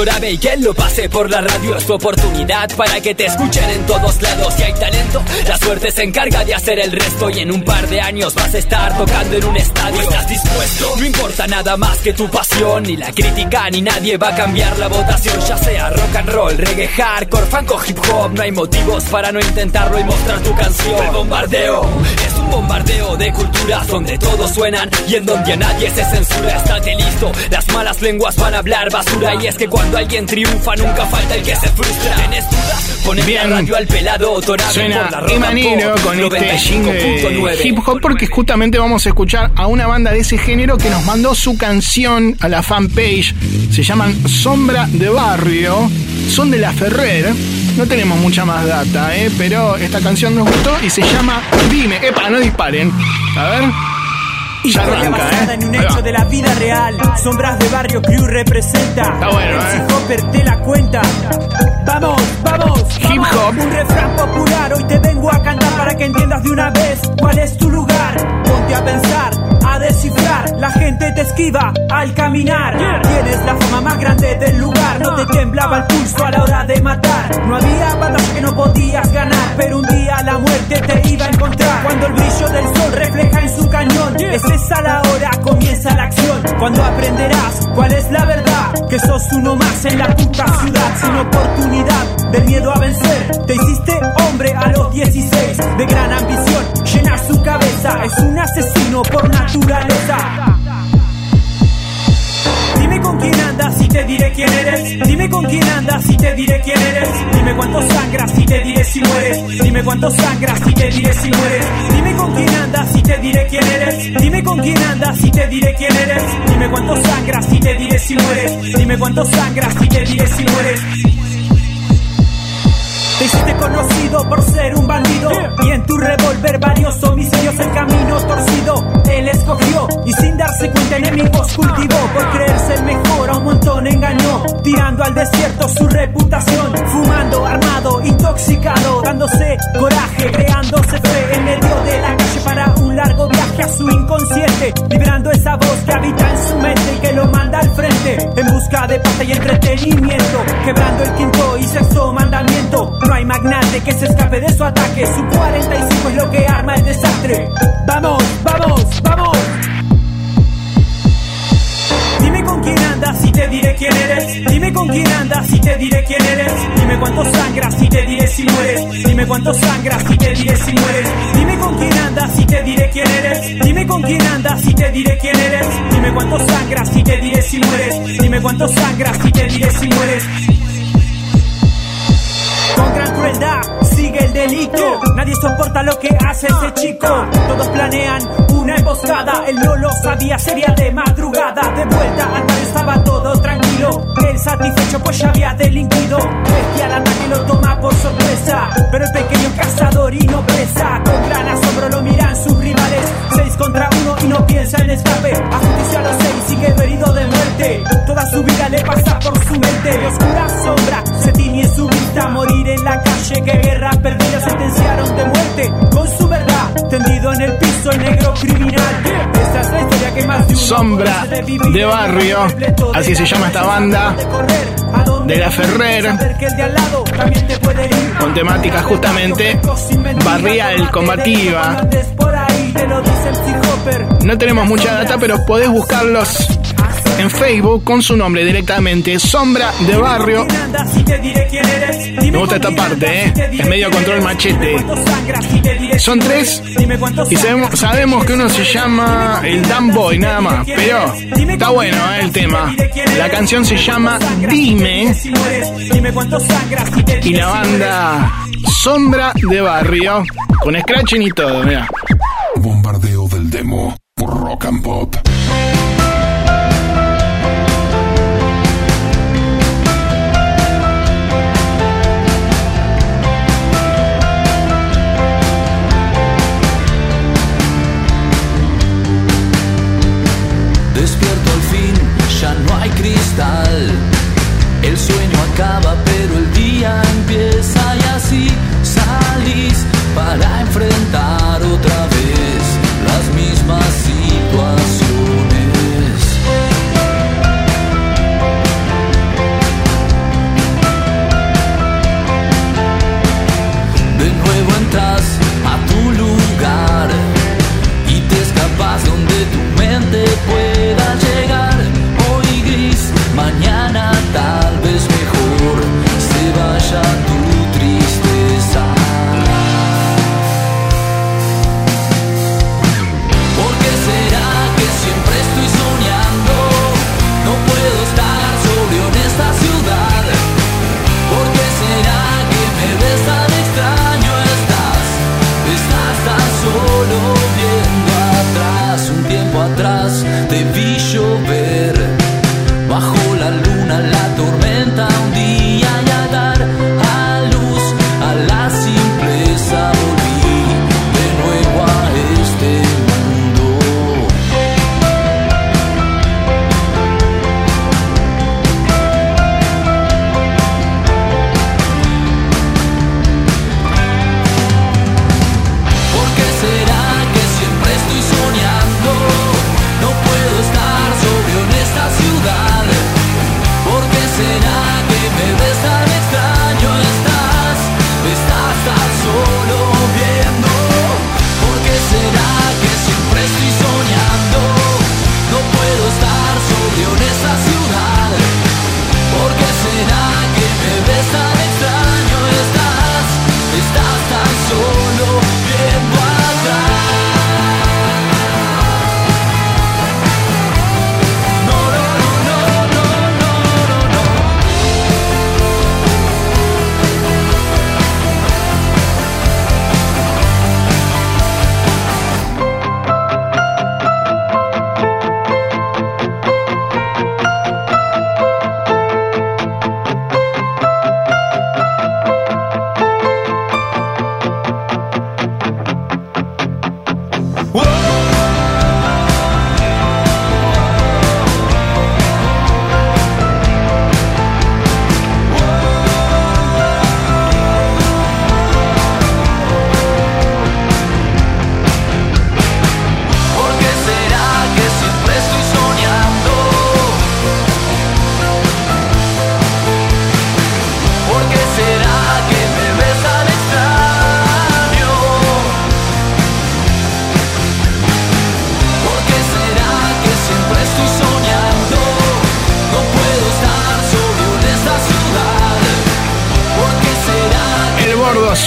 Al y que lo pase por la radio es tu oportunidad para que te escuchen en todos lados. Si hay talento, la suerte se encarga de hacer el resto y en un par de años vas a estar tocando en un estadio. ¿Estás dispuesto? No importa nada más que tu pasión, ni la crítica, ni nadie va a cambiar la votación. Ya sea rock and roll, reggae, hardcore, funk o hip hop, no hay motivos para no intentarlo y mostrar tu canción. El bombardeo es un bombardeo de culturas donde todos suenan y en donde a nadie se censura. Estate listo, las malas lenguas van a hablar basura y es que cuando alguien triunfa nunca falta el que se frustra. ¿Tienes dudas? Bien. la radio al pelado, torabe Suena por la con este 95.9. jingle hip hop porque justamente vamos a escuchar a una banda de ese género que nos mandó su canción a la fanpage. Se llaman Sombra de Barrio. Son de la Ferrer. No tenemos mucha más data, ¿eh? pero esta canción nos gustó y se llama Dime. Epa, no disparen. A ver. Historia basada en un hecho de la vida real. Sombras de barrio Crew representa. Está bueno, eh. Hopper te la cuenta. Vamos, vamos. Hip hop. Un refrán popular. Hoy te vengo a cantar para que entiendas de una vez cuál es tu lugar. Ponte a pensar, La gente te esquiva al caminar. Tienes la fama más grande del lugar. No te temblaba el pulso a la hora de matar. No había batalla que no podías ganar. Pero un día la muerte te iba a encontrar. Cuando el brillo del sol refleja en su cañón. Es esa la hora, comienza la acción. Cuando aprenderás cuál es la verdad. Que sos uno más en la puta ciudad. Sin oportunidad del miedo a vencer. Te hiciste hombre a los 16. De gran ambición, llenar su cabeza. Es un asesino por naturaleza. Dime con quién andas y te diré quién eres. Dime con quién andas y te diré quién eres. Dime cuánto sangras y te diré si mueres. Dime cuánto sangras y te diré si mueres. Dime con quién andas y te diré quién eres. Dime con quién andas y te diré quién eres. Dime cuánto sangras y te diré si mueres. Dime cuánto sangras y te diré si mueres. Te hiciste conocido por ser un bandido. Y en tu revólver varios homicidios El camino torcido. Él escogió Y sin darse cuenta enemigos cultivó Por creerse el mejor a un montón engañó Tirando al desierto su reputación. Fumando, armado, intoxicado Dándose coraje, creándose fe En medio de la calle para un largo viaje a su inconsciente. Liberando esa voz que habita en su mente Y que lo manda al frente. En busca de paz y entretenimiento. Quebrando el quinto y sexto mandamiento no hay magnate que se escape de su ataque. Su 45 es lo que arma el desastre. Vamos, vamos, vamos. Dime con quién andas y te diré quién eres. Dime con quién andas y te diré quién eres. Dime cuánto sangras y te diré si mueres. Dime cuánto sangras y te diré si mueres. Dime con quién andas y te diré quién eres. Dime con quién andas y te diré quién eres. Dime cuánto sangras y te diré si mueres. Dime cuánto sangras y te diré si mueres. Sigue el delito. Nadie soporta lo que hace ese chico. Todos planean una emboscada. Él no lo sabía, sería de madrugada. De vuelta al estaba todo tranquilo. Él satisfecho pues ya había delinquido. Bestial ataque lo toma por sorpresa. Pero el pequeño cazador y no presa. Con gran asombro lo miran sus rivales. Seis contra uno no piensa en escape. A justicia a seis sigue herido de muerte. Toda su vida le pasa por su mente. De oscura sombra se tiñe su vista. Morir en la calle, que guerra perdida sentenciaron de muerte. Con su verdad, tendido en el piso, el negro criminal. Esa es la historia que más de uno Sombra de vivir de barrio. Así se llama esta banda. De la Ferrer. Con temática justamente barrial, combativa. No tenemos mucha data, pero podés buscarlos en Facebook con su nombre directamente, Sombra de Barrio. Me gusta esta parte, ¿eh? Es medio control machete. Son tres y sabemos, sabemos que uno se llama el Dan Boy, nada más. Pero está bueno ¿eh? el tema. La canción se llama Dime y la banda Sombra de Barrio con scratching y todo, mira. Rock Pop. Despierto al fin, ya no hay cristal. El sueño acaba, pero el día empieza y así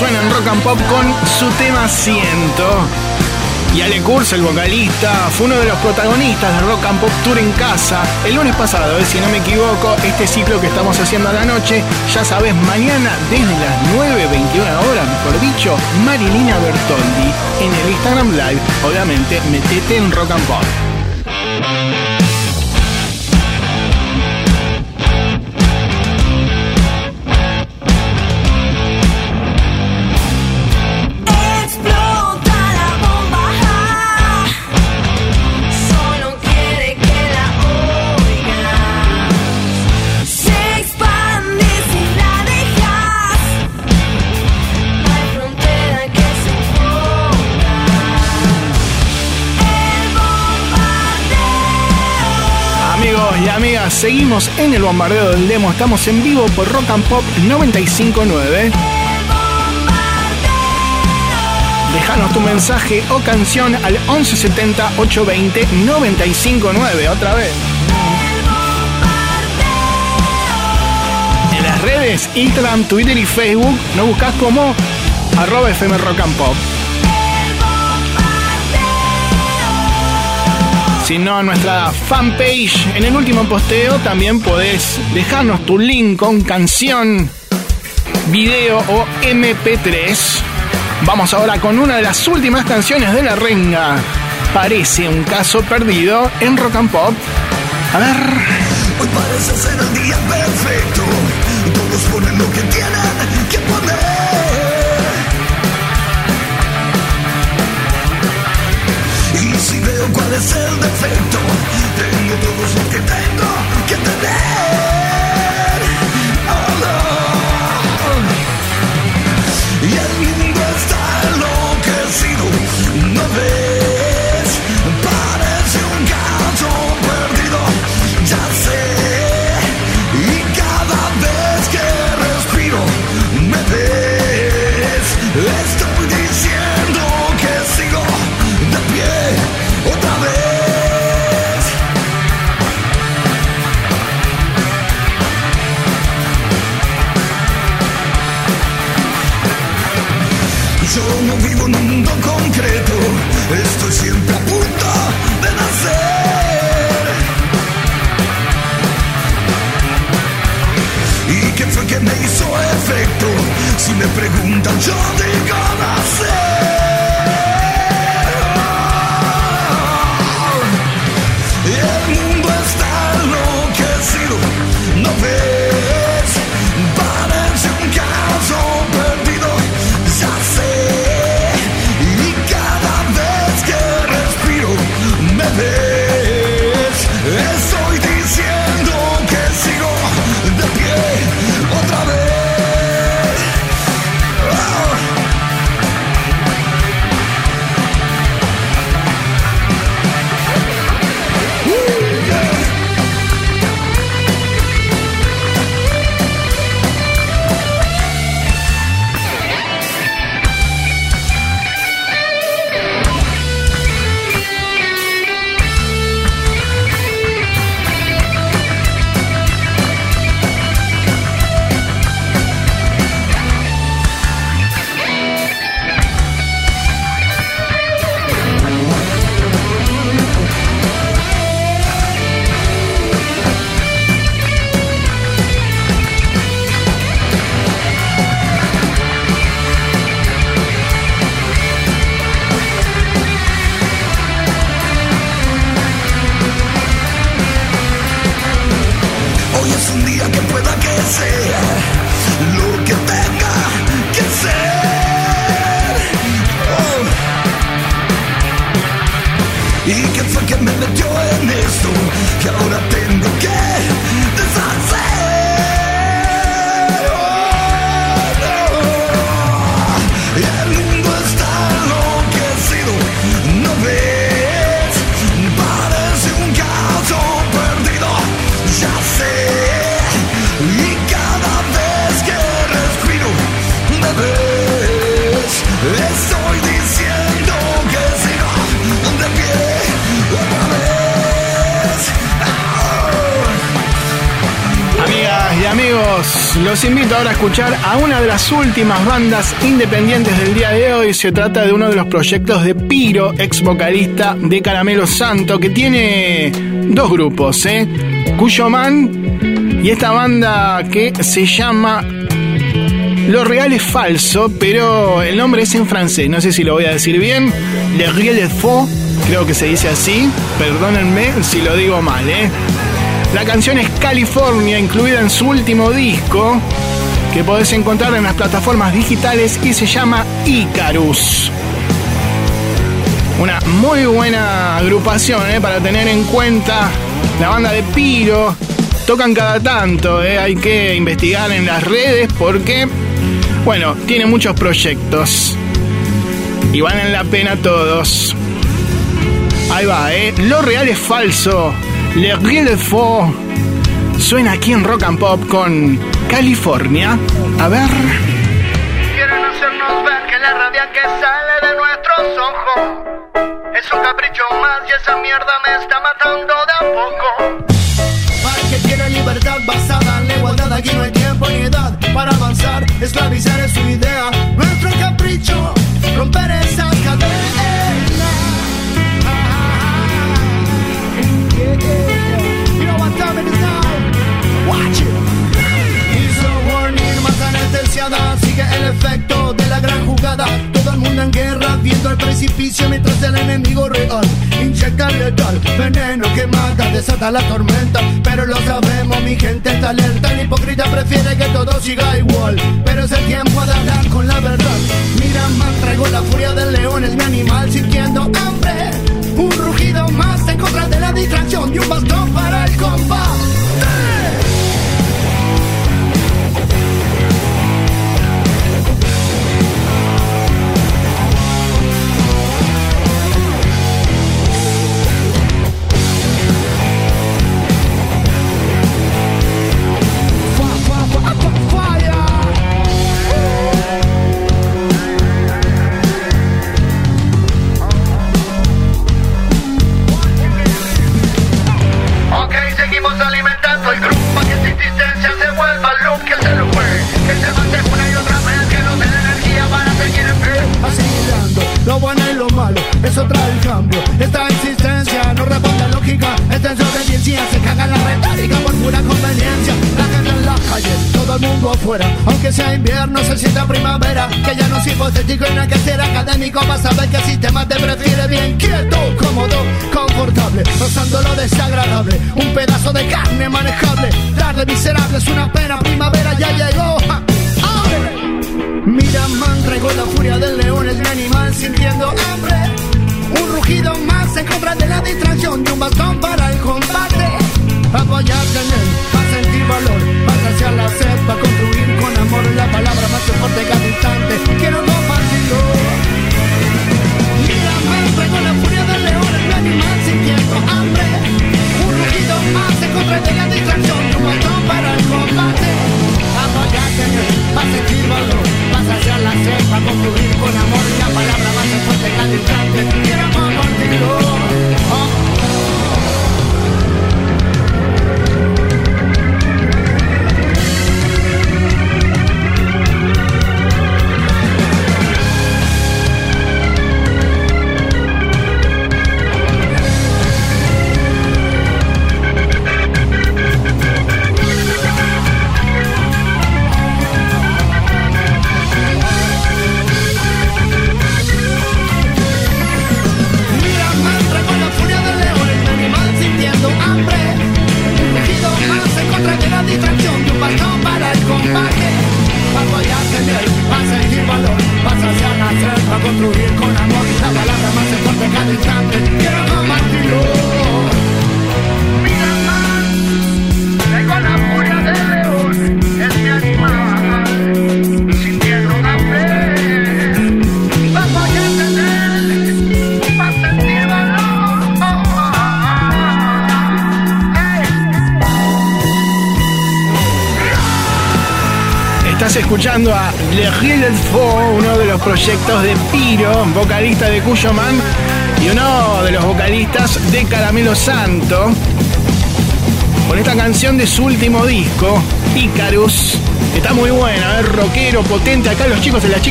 suena en rock and pop con su tema Ciento. Y Ale Kurz, el vocalista, fue uno de los protagonistas del Rock and Pop Tour en casa. El lunes pasado, eh, si no me equivoco, este ciclo que estamos haciendo a la noche, ya sabes, mañana desde las 9.21 horas, mejor dicho, Marilina Bertoldi en el Instagram Live. Obviamente, metete en Rock and Pop. Seguimos en el bombardeo del demo. Estamos en vivo por Rock and Pop 959. Déjanos tu mensaje o canción al 1170 820 959. Otra vez. En las redes Instagram, Twitter y Facebook nos buscas como arroba FM Rock. Si no, en nuestra fanpage, en el último posteo, también podés dejarnos tu link con canción, video o MP3. Vamos ahora con una de las últimas canciones de la renga. Parece un caso perdido en rock and pop. A ver. Hoy parece ser el día perfecto. Todos ponen lo que me preguntan, yo digo nacer. Y escuchar a una de las últimas bandas independientes del día de hoy. Se trata de uno de los proyectos de Piro, ex vocalista de Caramelo Santo, que tiene dos grupos, ¿eh? Cuyo Man y esta banda que se llama Lo Real es Falso, pero el nombre es en francés, no sé si lo voy a decir bien. Le Riel est Faux, creo que se dice así. Perdónenme si lo digo mal, ¿eh? La canción es California, incluida en su último disco, que podés encontrar en las plataformas digitales y se llama Icarus. Una muy buena agrupación ¿eh? para tener en cuenta la banda de Piro. Tocan cada tanto, ¿eh? hay que investigar en las redes porque, bueno, tiene muchos proyectos y valen la pena todos. Ahí va, ¿eh? Lo real es falso. Le de Faux suena aquí en Rock and Pop con California. A ver. Quieren hacernos ver que la rabia que sale de nuestros ojos es un capricho más y esa mierda me está matando de a poco. Para que quiera libertad basada en la igualdad, aquí no hay tiempo ni edad para avanzar. Esclavizar es su idea, nuestro capricho, romper efecto de la gran jugada. Todo el mundo en guerra, viendo el precipicio mientras el enemigo real inyecta letal, veneno que mata, desata la tormenta. Pero lo sabemos, mi gente está alerta. El hipócrita prefiere que todo siga igual, pero es el tiempo de hablar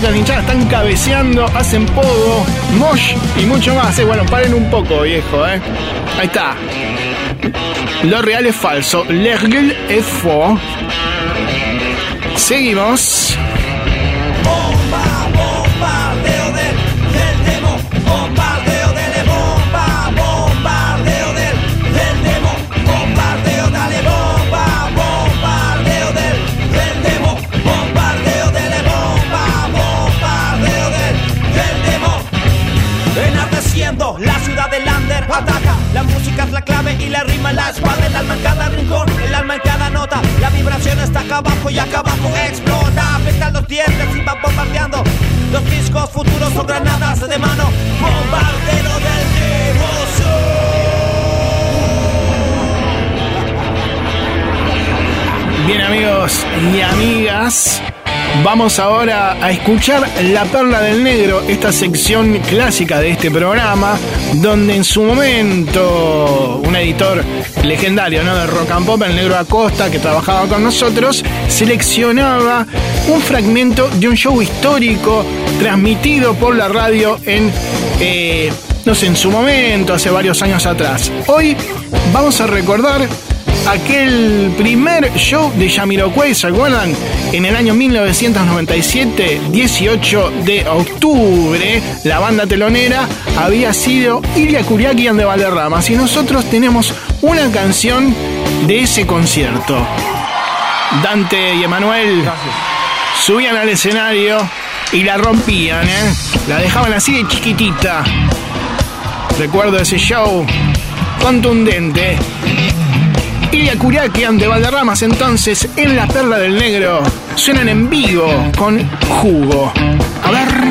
chicas hinchadas están cabeceando, hacen pogo, mosh y mucho más. Eh, bueno, paren un poco, viejo, ¿eh? Ahí está. Lo real es falso. Le real es faux. Seguimos. Vamos ahora a escuchar La Perla del Negro, esta sección clásica de este programa, donde en su momento un editor legendario ¿no? de Rock and Pop, el Negro Acosta, que trabajaba con nosotros, seleccionaba un fragmento de un show histórico transmitido por la radio en... eh, no sé, en su momento, hace varios años atrás. Hoy vamos a recordar aquel primer show de Jamiroquai, ¿se acuerdan? En el año 1997, 18 de octubre, la banda telonera había sido Ilia Kuriakian de Valderramas y nosotros tenemos una canción de ese concierto. Dante y Emanuel subían al escenario y la rompían, ¿eh? La dejaban así de chiquitita. Recuerdo ese show contundente. Kuriakian de Valderramas entonces en La Perla del Negro suenan en vivo con Jugo. A ver.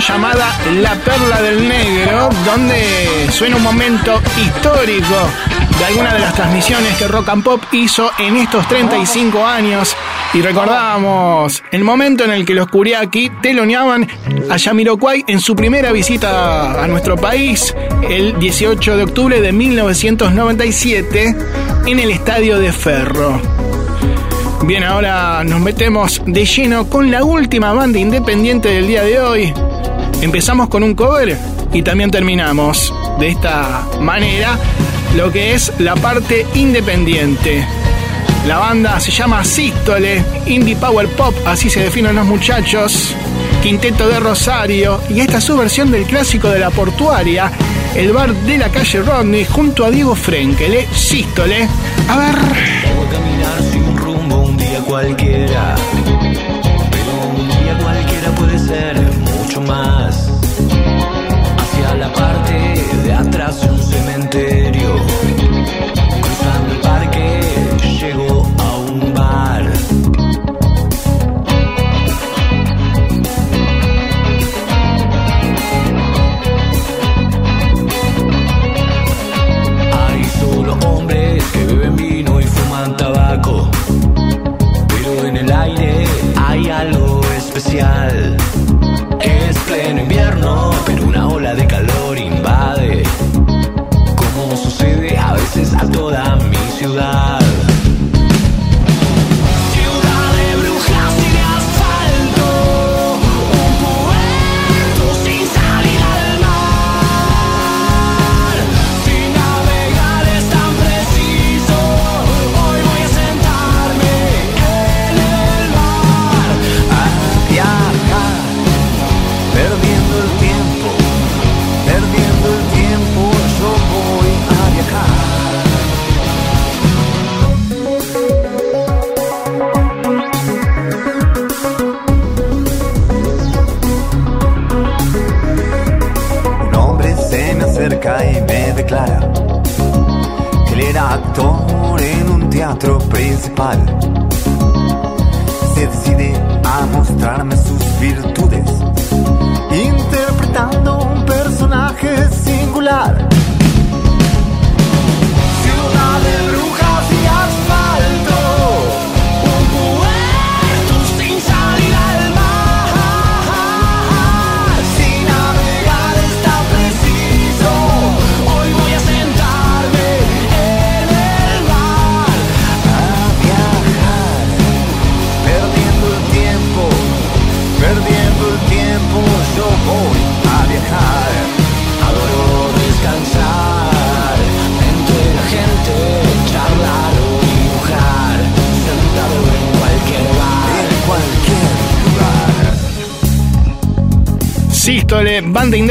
Llamada La Perla del Negro, donde suena un momento histórico de alguna de las transmisiones que Rock and Pop hizo en estos 35 años. Y recordábamos el momento en el que los Kuriaki teloneaban a Yamiroquai en su primera visita a nuestro país, el 18 de octubre de 1997, en el Estadio de Ferro. Bien, ahora nos metemos de lleno con la última banda independiente del día de hoy. Empezamos con un cover y también terminamos de esta manera lo que es la parte independiente. La banda se llama Sístole, Indie Power Pop, así se definen los muchachos. Quinteto de Rosario, y esta es su versión del clásico de la portuaria, el bar de la calle Rodney, junto a Diego Frenkele, Sístole. A ver. A caminar sin rumbo un día cualquiera. Pero un día cualquiera puede ser mucho más. Hacia la parte de atrás de un cementerio.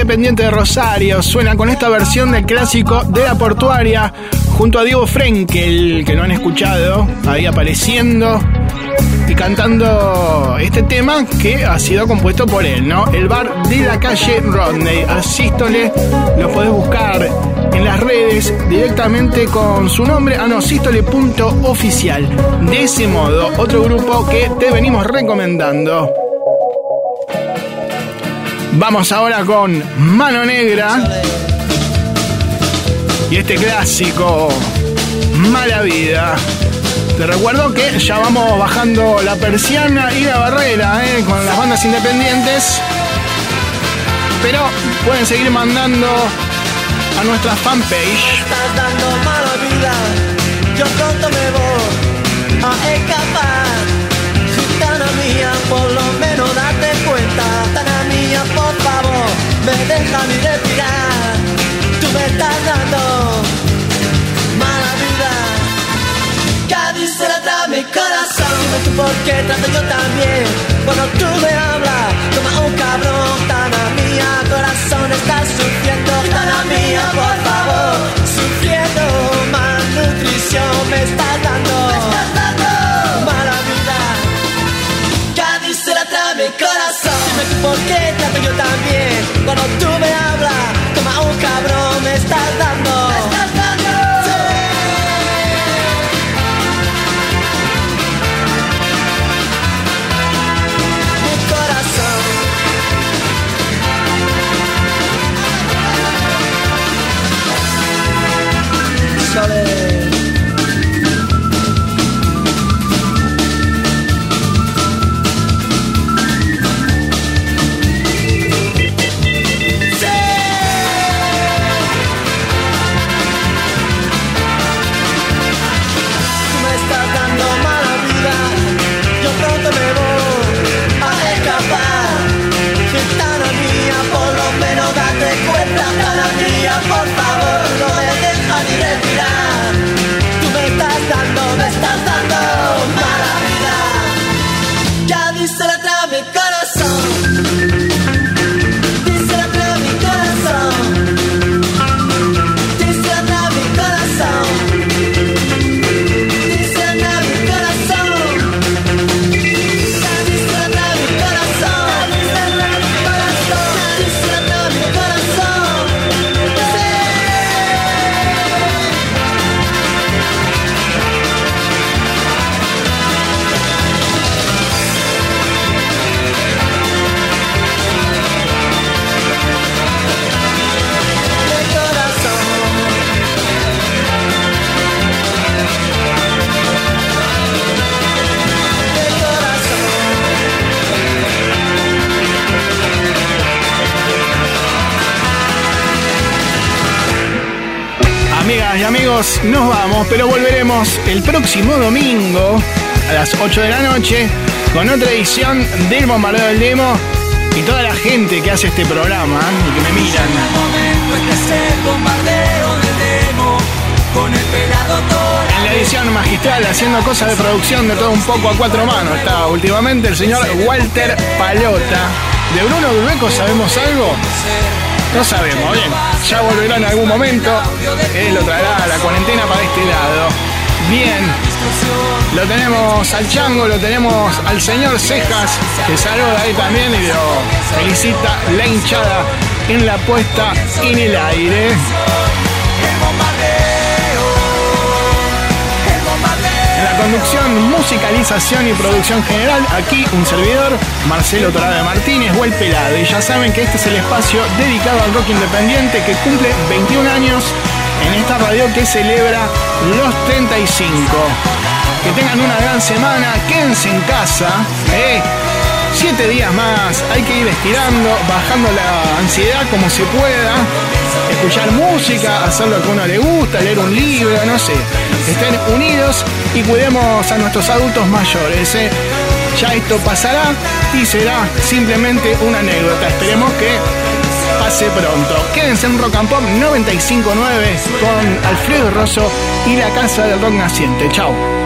Independiente de Rosario, suena con esta versión del clásico de la portuaria junto a Diego Frenkel, que lo han escuchado ahí apareciendo y cantando este tema que ha sido compuesto por él, ¿no? El bar de la calle Rodney. A Sístole lo podés buscar en las redes directamente con su nombre, ah no, sístole.oficial. De ese modo, otro grupo que te venimos recomendando. Vamos ahora con Mano Negra y este clásico, Mala Vida. Te recuerdo que ya vamos bajando la persiana y la barrera ¿eh? con las bandas independientes. Pero pueden seguir mandando a nuestra fanpage. estás dando mala. Yo pronto me voy a escapar. Me deja mi respirar. Tú me estás dando mala vida. Cádiz se la trae mi corazón. Dime tú por qué trato yo también. Cuando tú me hablas, como un cabrón. Gitana mía, corazón, estás sufriendo. Gitana mía, por favor, sufriendo malnutrición. Me estás dando, mala vida. Cádiz se la trae mi corazón. Dime tú por qué trato yo también. Cuando tú me hablas, como un cabrón, me estás dando. Pero volveremos el próximo domingo a las 8 de la noche con otra edición del Bombardeo del Demo y toda la gente que hace este programa y que me miran. En la edición magistral, haciendo cosas de producción de todo un poco a cuatro manos, está últimamente el señor Walter Palota. ¿De Bruno Dulbeco sabemos algo? No sabemos, bien. Ya volverá en algún momento. Él lo traerá a la cuarentena para este lado. Bien. Lo tenemos al chango, lo tenemos al señor Cejas, que saluda ahí también y lo felicita la hinchada en la puesta en el aire. Conducción, musicalización y producción general, aquí un servidor, Marcelo Torada Martínez o El Pelado. Y ya saben que este es el espacio dedicado al rock independiente que cumple 21 años en esta radio que celebra los 35. Que tengan una gran semana, quédense en casa. ¿eh? Siete días más, hay que ir estirando, bajando la ansiedad como se pueda, escuchar música, hacer lo que a uno le gusta, leer un libro, no sé. Estén unidos y cuidemos a nuestros adultos mayores. ¿eh? Ya esto pasará y será simplemente una anécdota. Esperemos que pase pronto. Quédense en Rock and Pop 959 con Alfredo Rosso y la Casa del Rock Naciente. Chao.